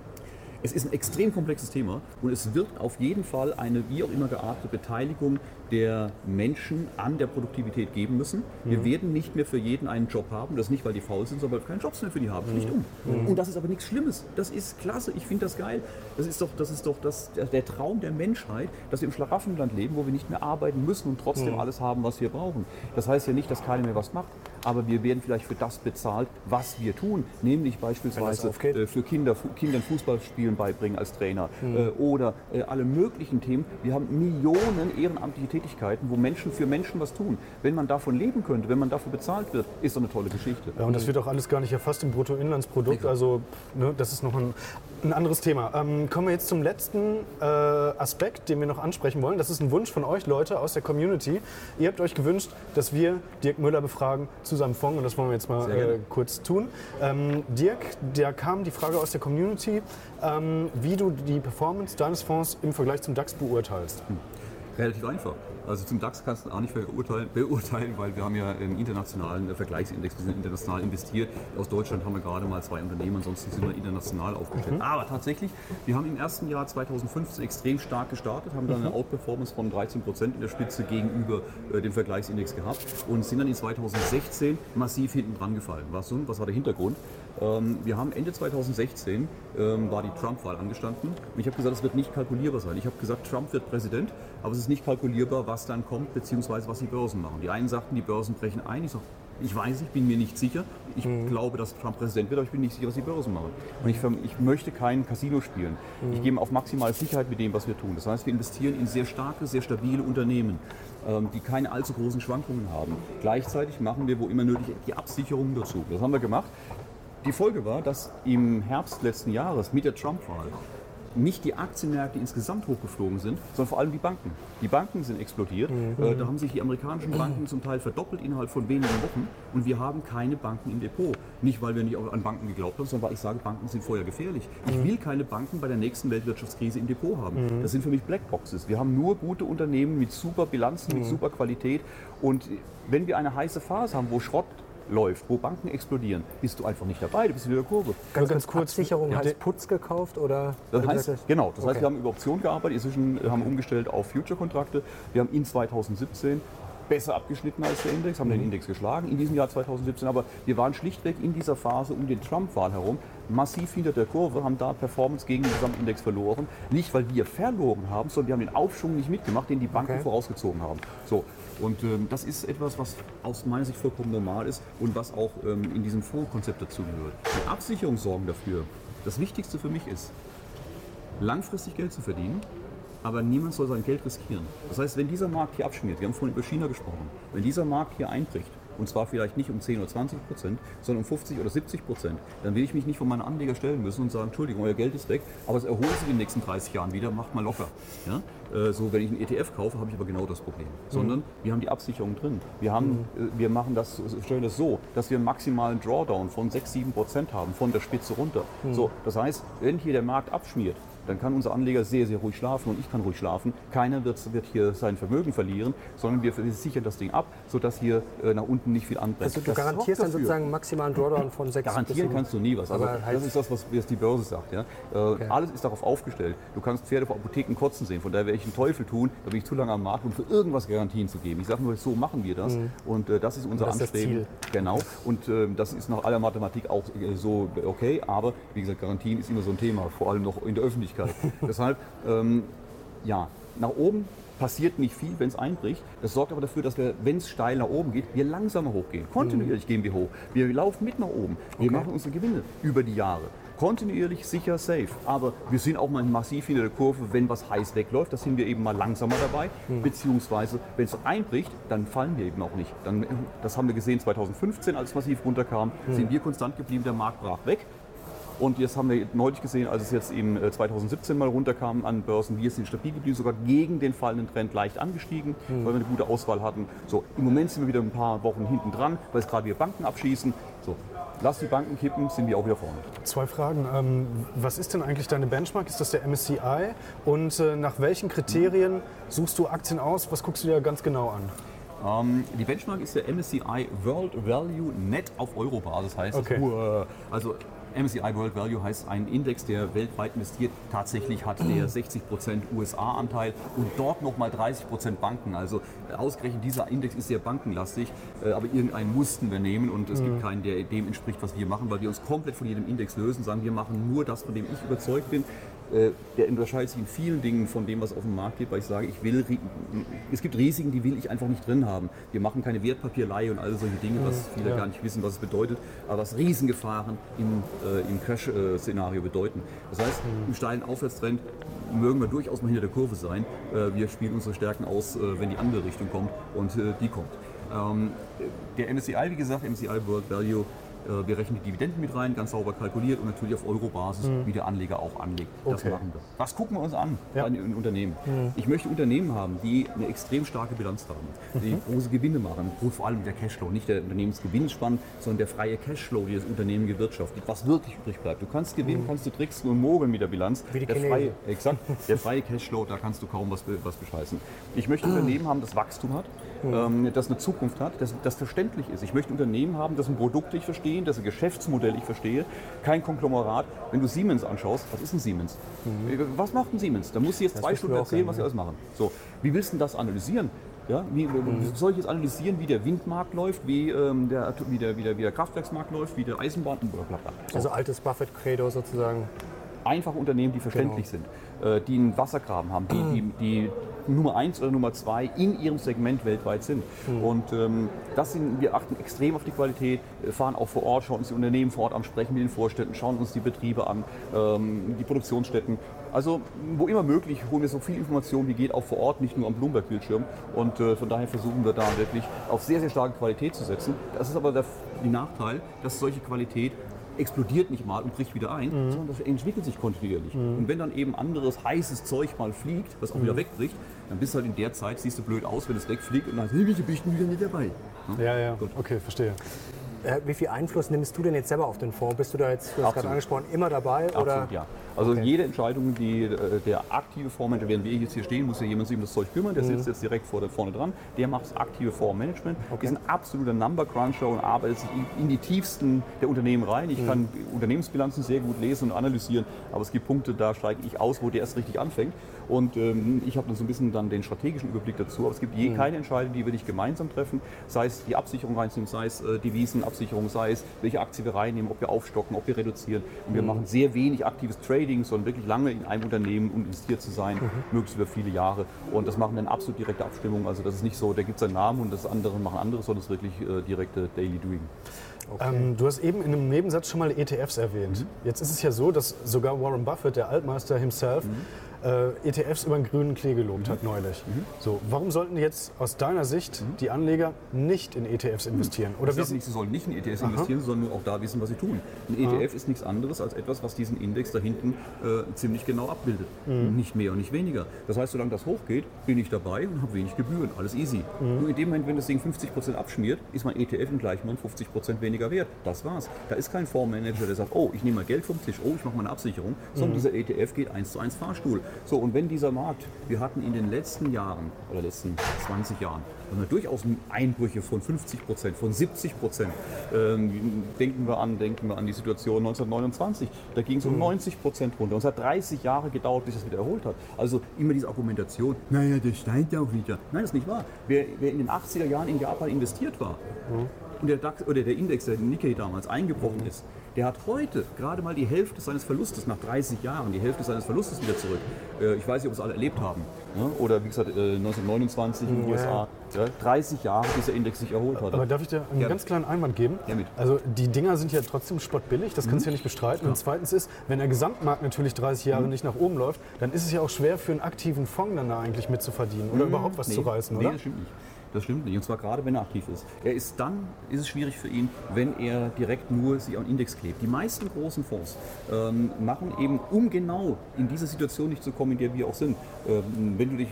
Es ist ein extrem komplexes Thema und es wird auf jeden Fall eine wie auch immer geartete Beteiligung der Menschen an der Produktivität geben müssen. Wir werden nicht mehr für jeden einen Job haben. Das nicht, weil die faul sind, sondern weil wir keine Jobs mehr für die haben. Schlicht um. Und das ist aber nichts Schlimmes. Das ist klasse. Ich finde das geil. Das ist doch, das ist doch das, der, der Traum der Menschheit, dass wir im Schlaraffenland leben, wo wir nicht mehr arbeiten müssen und trotzdem alles haben, was wir brauchen. Das heißt ja nicht, dass keiner mehr was macht. Aber wir werden vielleicht für das bezahlt, was wir tun. Nämlich beispielsweise äh, für Kinder, Kindern Fußballspielen beibringen als Trainer äh, oder äh, alle möglichen Themen. Wir haben Millionen ehrenamtliche Tätigkeiten, wo Menschen für Menschen was tun. Wenn man davon leben könnte, wenn man dafür bezahlt wird, ist doch eine tolle Geschichte. Ja, und das wird auch alles gar nicht erfasst im Bruttoinlandsprodukt. Also ne, das ist noch ein, ein anderes Thema. Ähm, kommen wir jetzt zum letzten äh, Aspekt, den wir noch ansprechen wollen. Das ist ein Wunsch von euch, Leute aus der Community. Ihr habt euch gewünscht, dass wir Dirk Müller befragen zu seinem Fonds. Und das wollen wir jetzt mal äh, kurz tun. Ähm, Dirk, da kam die Frage aus der Community, ähm, wie du die Performance deines Fonds im Vergleich zum DAX beurteilst. Relativ einfach. Also zum DAX kannst du auch nicht beurteilen, beurteilen, weil wir haben ja einen internationalen Vergleichsindex, wir sind international investiert. Aus Deutschland haben wir gerade mal zwei Unternehmen, ansonsten sind wir international aufgestellt. Aber tatsächlich, wir haben im ersten Jahr 2015 extrem stark gestartet, haben dann eine Outperformance von 13 Prozent in der Spitze gegenüber äh, dem Vergleichsindex gehabt und sind dann in 2016 massiv hinten dran gefallen. Was? Was war der Hintergrund? Ähm, wir haben Ende 2016 ähm, war die Trump-Wahl angestanden und ich habe gesagt, es wird nicht kalkulierbar sein. Ich habe gesagt, Trump wird Präsident, aber es ist nicht kalkulierbar, was dann kommt, beziehungsweise was die Börsen machen. Die einen sagten, die Börsen brechen ein. Ich sage, ich weiß, ich bin mir nicht sicher. Ich glaube, dass Trump Präsident wird, aber ich bin nicht sicher, was die Börsen machen. Und ich, verm- ich möchte kein Casino spielen. Ich gehe auf maximale Sicherheit mit dem, was wir tun. Das heißt, wir investieren in sehr starke, sehr stabile Unternehmen, ähm, die keine allzu großen Schwankungen haben. Gleichzeitig machen wir, wo immer nötig, die Absicherung dazu. Das haben wir gemacht. Die Folge war, dass im Herbst letzten Jahres mit der Trump-Wahl nicht die Aktienmärkte insgesamt hochgeflogen sind, sondern vor allem die Banken. Die Banken sind explodiert. Äh, da haben sich die amerikanischen Banken zum Teil verdoppelt innerhalb von wenigen Wochen und wir haben keine Banken im Depot. Nicht, weil wir nicht an Banken geglaubt haben, sondern weil ich sage, Banken sind vorher gefährlich. Ich will keine Banken bei der nächsten Weltwirtschaftskrise im Depot haben. Das sind für mich Blackboxes. Wir haben nur gute Unternehmen mit super Bilanzen, mit super Qualität und wenn wir eine heiße Phase haben, wo Schrott läuft, wo Banken explodieren, bist du einfach nicht dabei, du bist wieder der Kurve. Nur ganz kurz, Absicherung ja, heißt Putz gekauft oder? Das heißt, das- genau, das heißt, Okay. wir haben über Optionen gearbeitet, inzwischen haben wir umgestellt auf Future-Kontrakte. Wir haben in 2017 besser abgeschnitten als der Index, haben den Index geschlagen in diesem Jahr 2017, aber wir waren schlichtweg in dieser Phase um den Trump-Wahl herum massiv hinter der Kurve, haben da Performance gegen den Gesamtindex verloren. Nicht, weil wir verloren haben, sondern wir haben den Aufschwung nicht mitgemacht, den die Banken Okay. vorausgezogen haben. So, und ähm, das ist etwas, was aus meiner Sicht vollkommen normal ist und was auch ähm, in diesem Fondskonzept dazu gehört. Die Absicherung sorgen dafür. Das Wichtigste für mich ist, langfristig Geld zu verdienen, aber niemand soll sein Geld riskieren. Das heißt, wenn dieser Markt hier abschmiert, wir haben vorhin über China gesprochen, wenn dieser Markt hier einbricht, und zwar vielleicht nicht um 10 oder 20 Prozent, sondern um 50 oder 70 Prozent, dann will ich mich nicht von meinen Anleger stellen müssen und sagen, Entschuldigung, euer Geld ist weg, aber es erholt sich in den nächsten 30 Jahren wieder, macht mal locker. Ja? Äh, So, wenn ich einen ETF kaufe, habe ich aber genau das Problem. Sondern wir haben die Absicherung drin. Wir, haben, äh, wir machen das, stellen das so, dass wir einen maximalen Drawdown von 6, 7 Prozent haben, von der Spitze runter. So, das heißt, wenn hier der Markt abschmiert, dann kann unser Anleger sehr, sehr ruhig schlafen und ich kann ruhig schlafen. Keiner wird, wird hier sein Vermögen verlieren, sondern wir sichern das Ding ab, sodass hier äh, nach unten nicht viel anbrennt. Also du Das garantierst dann sozusagen einen maximalen Drawdown von 6 Garantieren kannst du nie was. Also halt- das ist das, was die Börse sagt. Ja? Äh, Alles ist darauf aufgestellt. Du kannst Pferde vor Apotheken kotzen sehen. Von daher werde ich einen Teufel tun, da bin ich zu lange am Markt, um für irgendwas Garantien zu geben. Ich sage nur, so machen wir das. Und äh, das ist unser Das ist das Anstreben. Ziel. Genau. Und äh, das ist nach aller Mathematik auch äh, so okay. Aber wie gesagt, Garantien ist immer so ein Thema, vor allem noch in der Öffentlichkeit. Deshalb, ähm, ja, nach oben passiert nicht viel, wenn es einbricht. Das sorgt aber dafür, dass wir, wenn es steil nach oben geht, wir langsamer hochgehen. Kontinuierlich gehen wir hoch. Wir laufen mit nach oben. Wir machen unsere Gewinne über die Jahre. Kontinuierlich, sicher, safe. Aber wir sind auch mal massiv hinter der Kurve, wenn was heiß wegläuft. Da sind wir eben mal langsamer dabei. Beziehungsweise, wenn es einbricht, dann fallen wir eben auch nicht. Dann, das haben wir gesehen 2015, als es massiv runterkam, sind wir konstant geblieben, der Markt brach weg. Und jetzt haben wir neulich gesehen, als es jetzt eben äh, 2017 mal runterkam an Börsen, wir sind stabil geblieben, sogar gegen den fallenden Trend leicht angestiegen, weil wir eine gute Auswahl hatten. So, im Moment sind wir wieder ein paar Wochen hinten dran, weil es gerade wieder Banken abschießen. So, lass die Banken kippen, sind wir auch wieder vorne. Zwei Fragen. Ähm, was ist denn eigentlich deine Benchmark? Ist das der MSCI? Und äh, nach welchen Kriterien suchst du Aktien aus? Was guckst du dir ganz genau an? Ähm, die Benchmark ist der MSCI World Value Net auf Euro-Basis, heißt Okay. Uh, also MSCI World Value heißt ein Index, der weltweit investiert. Tatsächlich hat der 60% USA-Anteil und dort nochmal 30% Banken. Also äh, ausgerechnet dieser Index ist sehr bankenlastig, äh, aber irgendeinen mussten wir nehmen und es gibt keinen, der dem entspricht, was wir machen, weil wir uns komplett von jedem Index lösen, sagen, wir machen nur das, von dem ich überzeugt bin. Äh, Der unterscheidet sich in vielen Dingen von dem, was auf dem Markt gibt, weil ich sage, ich will, es gibt Risiken, die will ich einfach nicht drin haben. Wir machen keine Wertpapierleihe und all solche Dinge, was viele gar nicht wissen, was es bedeutet, aber was Riesengefahren im, äh, im Crash-Szenario bedeuten. Das heißt, im steilen Aufwärtstrend mögen wir durchaus mal hinter der Kurve sein. Äh, Wir spielen unsere Stärken aus, äh, wenn die andere Richtung kommt und äh, die kommt. Ähm, Der MSCI, wie gesagt, MSCI World Value, wir rechnen die Dividenden mit rein, ganz sauber kalkuliert und natürlich auf Euro-Basis, wie der Anleger auch anlegt. Das Okay. machen wir. Was gucken wir uns an Ja. bei den Unternehmen? Ich möchte Unternehmen haben, die eine extrem starke Bilanz haben, die große Gewinne machen, vor allem der Cashflow, nicht der Unternehmensgewinnspann, sondern der freie Cashflow, die das Unternehmen gewirtschaftet, was wirklich übrig bleibt. Du kannst gewinnen, kannst du tricksen und mogeln mit der Bilanz. Wie die der freie, exakt, der freie Cashflow, da kannst du kaum was, was bescheißen. Ich möchte Unternehmen haben, das Wachstum hat, ähm, das eine Zukunft hat, das, das verständlich ist. Ich möchte Unternehmen haben, das ein Produkt ich verstehe, das ein Geschäftsmodell ich verstehe, kein Konglomerat. Wenn du Siemens anschaust, was ist ein Siemens? Was macht ein Siemens? Da muss sie jetzt zwei wissen Stunden erzählen, was sie alles machen. So, wie willst du das analysieren? Ja, wie, Soll ich jetzt analysieren, wie der Windmarkt läuft, wie, ähm, der, wie, der, wie, der, wie der Kraftwerksmarkt läuft, wie der Eisenbahn und bla bla bla. So Also altes Buffett-Credo sozusagen. einfache Unternehmen, die verständlich sind, äh, die einen Wassergraben haben, die, die, die Nummer eins oder Nummer zwei in ihrem Segment weltweit sind. Und ähm, das sind, wir achten extrem auf die Qualität, äh, fahren auch vor Ort, schauen uns die Unternehmen vor Ort an, sprechen mit den Vorstädten, schauen uns die Betriebe an, ähm, die Produktionsstätten. Also wo immer möglich holen wir so viel Information wie geht auch vor Ort, nicht nur am Bloomberg-Bildschirm. Und äh, von daher versuchen wir da wirklich auf sehr, sehr starke Qualität zu setzen. Das ist aber der, der Nachteil, dass solche Qualität explodiert nicht mal und bricht wieder ein, sondern das entwickelt sich kontinuierlich. Und wenn dann eben anderes heißes Zeug mal fliegt, was auch wieder wegbricht, dann bist du halt in der Zeit, siehst du blöd aus, wenn es wegfliegt und dann ich bin wieder nicht dabei. Ja, ja. Gut. Okay, verstehe. Äh, wie viel Einfluss nimmst du denn jetzt selber auf den Fonds? Bist du da jetzt, du hast gerade angesprochen, immer dabei? Oder? Absolut, ja. Also Okay. jede Entscheidung, die äh, der aktive Fondsmanager, während wir jetzt hier stehen, muss ja jemand sich um das Zeug kümmern, der sitzt jetzt direkt vor, vorne dran, der macht das aktive Fondsmanagement, ist ein absoluter Number Cruncher und arbeitet sich in, die tiefsten der Unternehmen rein. Ich kann Unternehmensbilanzen sehr gut lesen und analysieren, aber es gibt Punkte, da steige ich aus, wo der erst richtig anfängt. Und ähm, ich habe dann so ein bisschen dann den strategischen Überblick dazu, aber es gibt je keine Entscheidung, die wir nicht gemeinsam treffen, sei es die Absicherung reinzunehmen, sei es äh, Devisenabsicherung, sei es welche Aktie wir reinnehmen, ob wir aufstocken, ob wir reduzieren. Und wir machen sehr wenig aktives Trading, sondern wirklich lange in einem Unternehmen und investiert zu sein, möglichst über viele Jahre. Und das machen dann absolut direkte Abstimmungen. Also das ist nicht so, der gibt seinen Namen und das andere machen andere, sondern es ist wirklich äh, direkte Daily Doing. Ähm, du hast eben in einem Nebensatz schon mal ETFs erwähnt. Mhm. Jetzt ist es ja so, dass sogar Warren Buffett, der Altmeister himself, äh, ETFs über den grünen Klee gelobt hat neulich. So, warum sollten jetzt aus deiner Sicht die Anleger nicht in ETFs investieren? Oder Ich sie, nicht, sie sollen nicht in ETFs investieren, sondern nur auch da wissen, was sie tun. Ein ETF ist nichts anderes als etwas, was diesen Index da hinten äh, ziemlich genau abbildet. Nicht mehr und nicht weniger. Das heißt, solange das hochgeht, bin ich dabei und habe wenig Gebühren. Alles easy. Nur in dem Moment, wenn das Ding 50% abschmiert, ist mein ETF im gleichen Moment 50% weniger wert. Das war's. Da ist kein Fondsmanager, der sagt, oh, ich nehme mal Geld vom Tisch, oh, ich mache mal eine Absicherung, sondern dieser ETF geht eins zu eins Fahrstuhl. So, und wenn dieser Markt, wir hatten in den letzten Jahren oder letzten 20 Jahren, durchaus Einbrüche von 50 Prozent, von 70 Prozent. Ähm, denken wir an, denken wir an die Situation 1929. Da ging es um 90 Prozent runter. Und es hat 30 Jahre gedauert, bis es wieder erholt hat. Also immer diese Argumentation, naja, das steigt auch wieder. Nein, das ist nicht wahr. Wer, wer in den 80er Jahren in Japan investiert war und der, DAX, oder der Index, der Nikkei damals eingebrochen ist, der hat heute gerade mal die Hälfte seines Verlustes nach 30 Jahren, die Hälfte seines Verlustes wieder zurück. Äh, ich weiß nicht, ob es alle erlebt haben. Ne? Oder wie gesagt, äh, 1929 in den USA. Ja, 30 Jahre, bis der Index sich erholt hat. aber darf ich dir einen Gerne. ganz kleinen Einwand geben? Ja, mit. Also die Dinger sind ja trotzdem spottbillig, das kannst du ja nicht bestreiten. Und zweitens ist, wenn der Gesamtmarkt natürlich 30 Jahre nicht nach oben läuft, dann ist es ja auch schwer für einen aktiven Fonds dann da eigentlich mitzuverdienen oder überhaupt was zu reißen, nee, oder? das stimmt nicht. Das stimmt nicht. Und zwar gerade, wenn er aktiv ist. Er ist dann, ist es schwierig für ihn, wenn er direkt nur sich an Index klebt. Die meisten großen Fonds ähm, machen eben, um genau in diese Situation nicht zu kommen, in der wir auch sind. Ähm, wenn du dich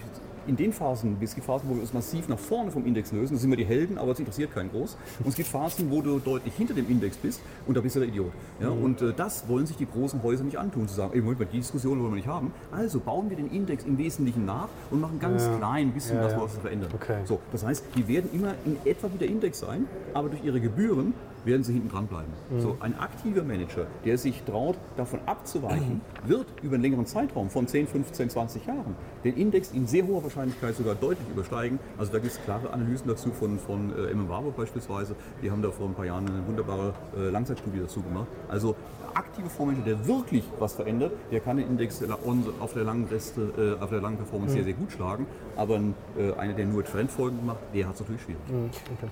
in den Phasen, es gibt Phasen, wo wir uns massiv nach vorne vom Index lösen, das sind wir die Helden, aber es interessiert keinen groß. Und es gibt Phasen, wo du deutlich hinter dem Index bist und da bist du der Idiot. Ja? Und äh, das wollen sich die großen Häuser nicht antun, zu sagen, ey, Moment mal, die Diskussion wollen wir nicht haben. Also bauen wir den Index im Wesentlichen nach und machen ganz klein ein bisschen Ja, das, ja. was wir verändern. Okay. So, das heißt, die werden immer in etwa wie der Index sein, aber durch ihre Gebühren werden sie hinten dran bleiben. So, ein aktiver Manager, der sich traut, davon abzuweichen, wird über einen längeren Zeitraum von 10, 15, 20 Jahren den Index in sehr hoher Wahrscheinlichkeit sogar deutlich übersteigen. Also da gibt es klare Analysen dazu von, von äh, Warburg beispielsweise. Die haben da vor ein paar Jahren eine wunderbare äh, Langzeitstudie dazu gemacht. Also aktive Fondsmanager, der wirklich was verändert, der kann den Index auf der langen Reste, äh, auf der langen Performance sehr, sehr gut schlagen. Aber äh, einer, der nur Trendfolgen macht, der hat es natürlich schwierig.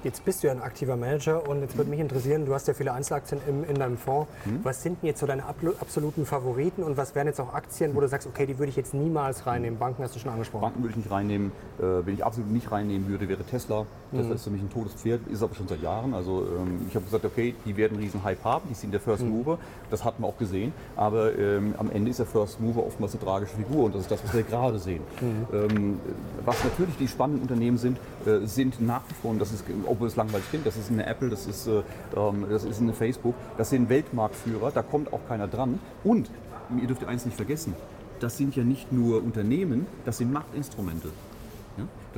Jetzt bist du ja ein aktiver Manager und jetzt würde mich interessieren, du hast ja viele Einzelaktien im, in deinem Fonds. Was sind denn jetzt so deine absoluten Favoriten und was wären jetzt auch Aktien, wo du sagst, okay, die würde ich jetzt niemals reinnehmen? Banken hast du schon angesprochen. Banken würde ich nicht reinnehmen. Äh, wenn ich absolut nicht reinnehmen würde, wäre Tesla. Tesla ist für mich ein totes Pferd, ist aber schon seit Jahren. Also ähm, ich habe gesagt, okay, die werden einen riesen Hype haben, die sind der First Mover, das hat man auch gesehen. Aber ähm, am Ende ist der First Mover oftmals eine tragische Figur und das ist das, was wir gerade sehen. Ähm, was natürlich die spannenden Unternehmen sind, äh, sind nach wie vor, und das ist, obwohl es langweilig klingt, das ist eine Apple, das ist, äh, das ist eine Facebook, das sind Weltmarktführer, da kommt auch keiner dran. Und ihr dürft eins nicht vergessen, das sind ja nicht nur Unternehmen, das sind Machtinstrumente.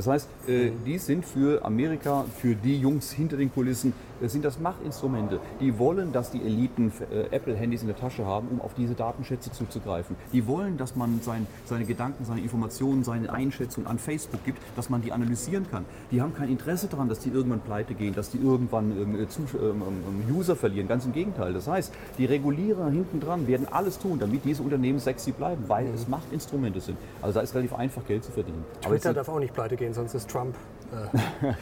Das heißt, äh, die sind für Amerika, für die Jungs hinter den Kulissen, äh, sind das Machtinstrumente. Die wollen, dass die Eliten äh, Apple-Handys in der Tasche haben, um auf diese Datenschätze zuzugreifen. Die wollen, dass man sein, seine Gedanken, seine Informationen, seine Einschätzungen an Facebook gibt, dass man die analysieren kann. Die haben kein Interesse daran, dass die irgendwann pleite gehen, dass die irgendwann ähm, äh, ähm, ähm, User verlieren. Ganz im Gegenteil. Das heißt, die Regulierer hinten dran werden alles tun, damit diese Unternehmen sexy bleiben, weil es Machtinstrumente sind. Also da ist relativ einfach Geld zu verdienen. Twitter darf auch nicht pleite gehen, sonst ist Trump äh,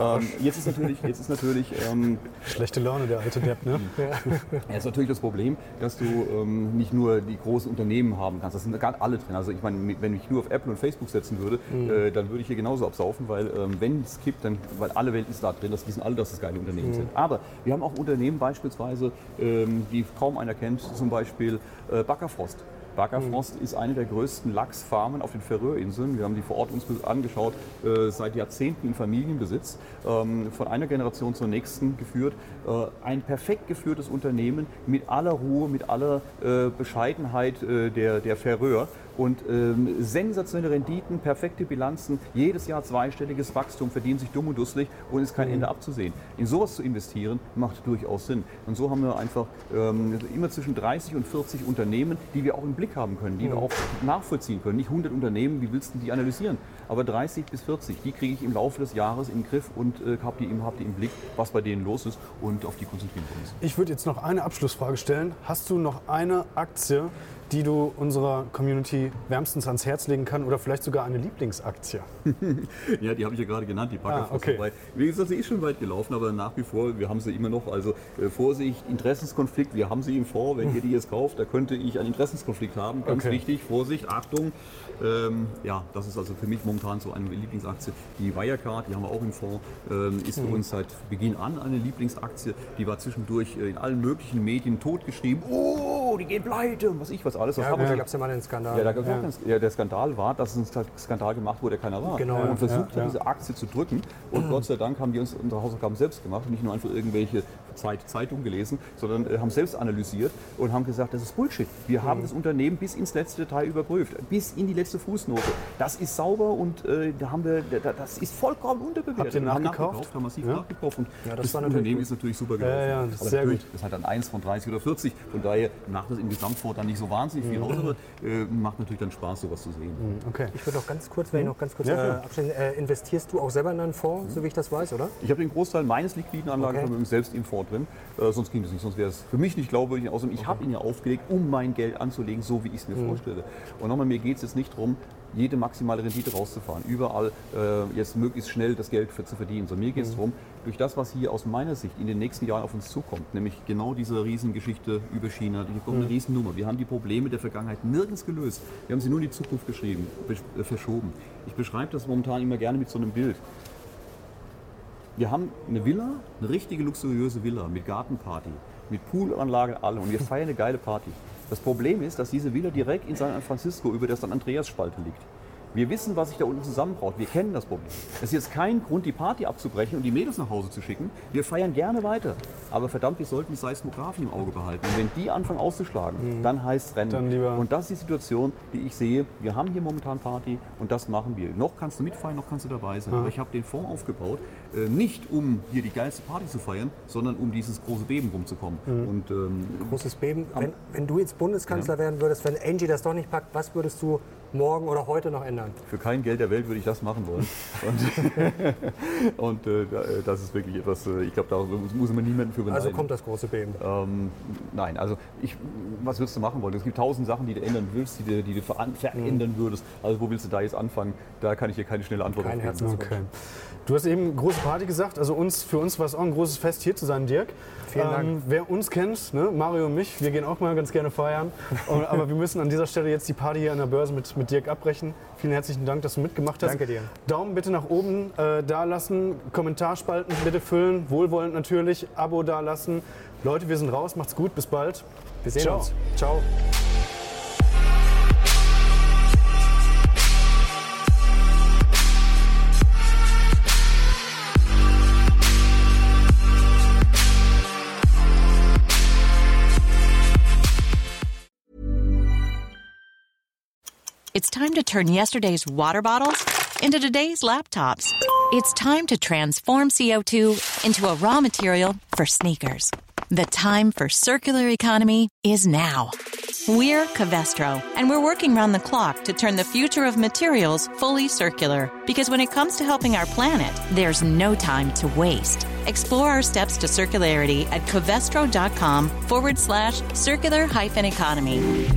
Ähm, jetzt ist natürlich, jetzt ist natürlich, ähm, Schlechte Laune, der alte Depp, ne? ja, ist natürlich das Problem, dass du ähm, nicht nur die großen Unternehmen haben kannst. Das sind gar alle drin. Also ich meine, wenn ich nur auf Apple und Facebook setzen würde, äh, dann würde ich hier genauso absaufen, weil ähm, wenn es kippt, dann, weil alle Welt ist da drin, das wissen alle, dass das geile Unternehmen sind. Aber wir haben auch Unternehmen beispielsweise, ähm, die kaum einer kennt, zum Beispiel äh, Backerfrost. Backerfrost ist eine der größten Lachsfarmen auf den Färöerinseln. Wir haben die vor Ort uns angeschaut, äh, seit Jahrzehnten in Familienbesitz, ähm, von einer Generation zur nächsten geführt. Äh, ein perfekt geführtes Unternehmen mit aller Ruhe, mit aller äh, Bescheidenheit äh, der, der Färöer und ähm, sensationelle Renditen, perfekte Bilanzen, jedes Jahr zweistelliges Wachstum, verdienen sich dumm und dusselig und ist kein Ende abzusehen. In sowas zu investieren, macht durchaus Sinn. Und so haben wir einfach ähm, immer zwischen 30 und 40 Unternehmen, die wir auch im Blick haben können, die wir auch nachvollziehen können. Nicht 100 Unternehmen, wie willst du die analysieren? Aber 30 bis 40, die kriege ich im Laufe des Jahres im Griff und äh, habe die, im- hab die im Blick, was bei denen los ist und auf die konzentrieren wir uns. Ich würde jetzt noch eine Abschlussfrage stellen. Hast du noch eine Aktie, die du unserer Community wärmstens ans Herz legen kann oder vielleicht sogar eine Lieblingsaktie? ja, die habe ich ja gerade genannt, die Backers. Ah, okay. Wie gesagt, sie ist schon weit gelaufen, aber nach wie vor, wir haben sie immer noch. Also äh, Vorsicht, Interessenskonflikt, wir haben sie im Vor. Wenn ihr die jetzt kauft, da könnte ich einen Interessenskonflikt haben. Ganz Okay. wichtig, Vorsicht, Achtung. Ähm, ja, das ist also für mich momentan so eine Lieblingsaktie. Die Wirecard, die haben wir auch im Fonds, ähm, ist für uns seit Beginn an eine Lieblingsaktie. Die war zwischendurch äh, in allen möglichen Medien totgeschrieben. Oh, die gehen pleite und was ich was alles. Das Ja, da gab es ja mal einen Skandal. ja, da gab's auch einen ja, der Skandal war, dass es ein Skandal gemacht wurde, der keiner war. Genau, und ja, versucht ja. hat, diese Aktie zu drücken. Und Gott sei Dank haben wir uns unsere Hausaufgaben selbst gemacht, nicht nur einfach irgendwelche Zeit, Zeitungen gelesen, sondern äh, haben selbst analysiert und haben gesagt, das ist Bullshit. Wir haben das Unternehmen bis ins letzte Detail überprüft, bis in die letzte Fußnote. Das ist sauber und äh, da haben wir, da, das ist vollkommen unterbewertet. Habt ihr Wir haben nachgekauft? nachgekauft, haben massiv Ja. nachgekauft und Ja, das das, Unternehmen gut. ist natürlich super gelaufen. Ja, ja, das ist sehr gut. Das hat dann 1 von 30 oder 40, von daher macht das im Gesamtfonds dann nicht so wahnsinnig viel aus, aber äh, macht natürlich dann Spaß, sowas zu sehen. Okay. Ich würde noch ganz kurz, wenn ich noch ganz kurz Ja, äh, äh, investierst du auch selber in einen Fonds, so wie ich das weiß, oder? Ich habe den Großteil meines liquiden Anlagevermögens selbst im Fonds drin. Äh, sonst ging das nicht. Sonst wäre es für mich nicht glaubwürdig. Außerdem, ich habe ihn ja aufgelegt, um mein Geld anzulegen, so wie ich es mir vorstelle. Und nochmal, mir geht es jetzt nicht darum, jede maximale Rendite rauszufahren. Überall äh, jetzt möglichst schnell das Geld für, zu verdienen. Sondern mir geht es darum, durch das, was hier aus meiner Sicht in den nächsten Jahren auf uns zukommt, nämlich genau diese Riesengeschichte über China, die kommt eine Riesennummer. Wir haben die Probleme der Vergangenheit nirgends gelöst. Wir haben sie nur in die Zukunft geschrieben, äh, verschoben. Ich beschreibe das momentan immer gerne mit so einem Bild. Wir haben eine Villa, eine richtige luxuriöse Villa mit Gartenparty, mit Poolanlage, allem und wir feiern eine geile Party. Das Problem ist, dass diese Villa direkt in San Francisco über der San Andreas Spalte liegt. Wir wissen, was sich da unten zusammenbraut. Wir kennen das Problem. Es ist jetzt kein Grund, die Party abzubrechen und die Mädels nach Hause zu schicken. Wir feiern gerne weiter. Aber verdammt, wir sollten die Seismographen im Auge behalten. Und wenn die anfangen auszuschlagen, dann heißt es Rennen. Dann lieber- und das ist die Situation, die ich sehe. Wir haben hier momentan Party und das machen wir. Noch kannst du mitfeiern, noch kannst du dabei sein. Aber ich habe den Fonds aufgebaut, äh, nicht um hier die geilste Party zu feiern, sondern um dieses große Beben rumzukommen. Und ähm, Großes Beben. Wenn, wenn du jetzt Bundeskanzler werden würdest, wenn Angie das doch nicht packt, was würdest du morgen oder heute noch ändern? für kein Geld der Welt würde ich das machen wollen. Und, und äh, äh, das ist wirklich etwas, äh, ich glaube, da muss man niemanden für beneiden. Also kommt das große Beben. Ähm, nein, also ich, was würdest du machen wollen? Es gibt tausend Sachen, die du ändern willst, die du, die du verändern würdest. Also wo willst du da jetzt anfangen? Da kann ich dir keine schnelle Antwort Kein. Herzenswunsch. Okay. Du hast eben große Party gesagt. Also uns, für uns war es auch ein großes Fest, hier zu sein, Dirk. Vielen Dank. Ähm, wer uns kennt, ne, Mario und mich, wir gehen auch mal ganz gerne feiern. Und, aber wir müssen an dieser Stelle jetzt die Party hier an der Börse mit, mit Dirk abbrechen. Vielen herzlichen Dank, dass du mitgemacht hast. Danke dir. Daumen bitte nach oben äh, da lassen, Kommentarspalten bitte füllen, wohlwollend natürlich, Abo da lassen. Leute, wir sind raus, macht's gut, bis bald. Wir sehen Ciao. uns. Ciao. It's time to turn yesterday's water bottles into today's laptops. It's time to transform CO2 into a raw material for sneakers. The time for circular economy is now. We're Covestro, and we're working round the clock to turn the future of materials fully circular. Because when it comes to helping our planet, there's no time to waste. Explore our steps to circularity at covestro.com forward slash circular hyphen economy.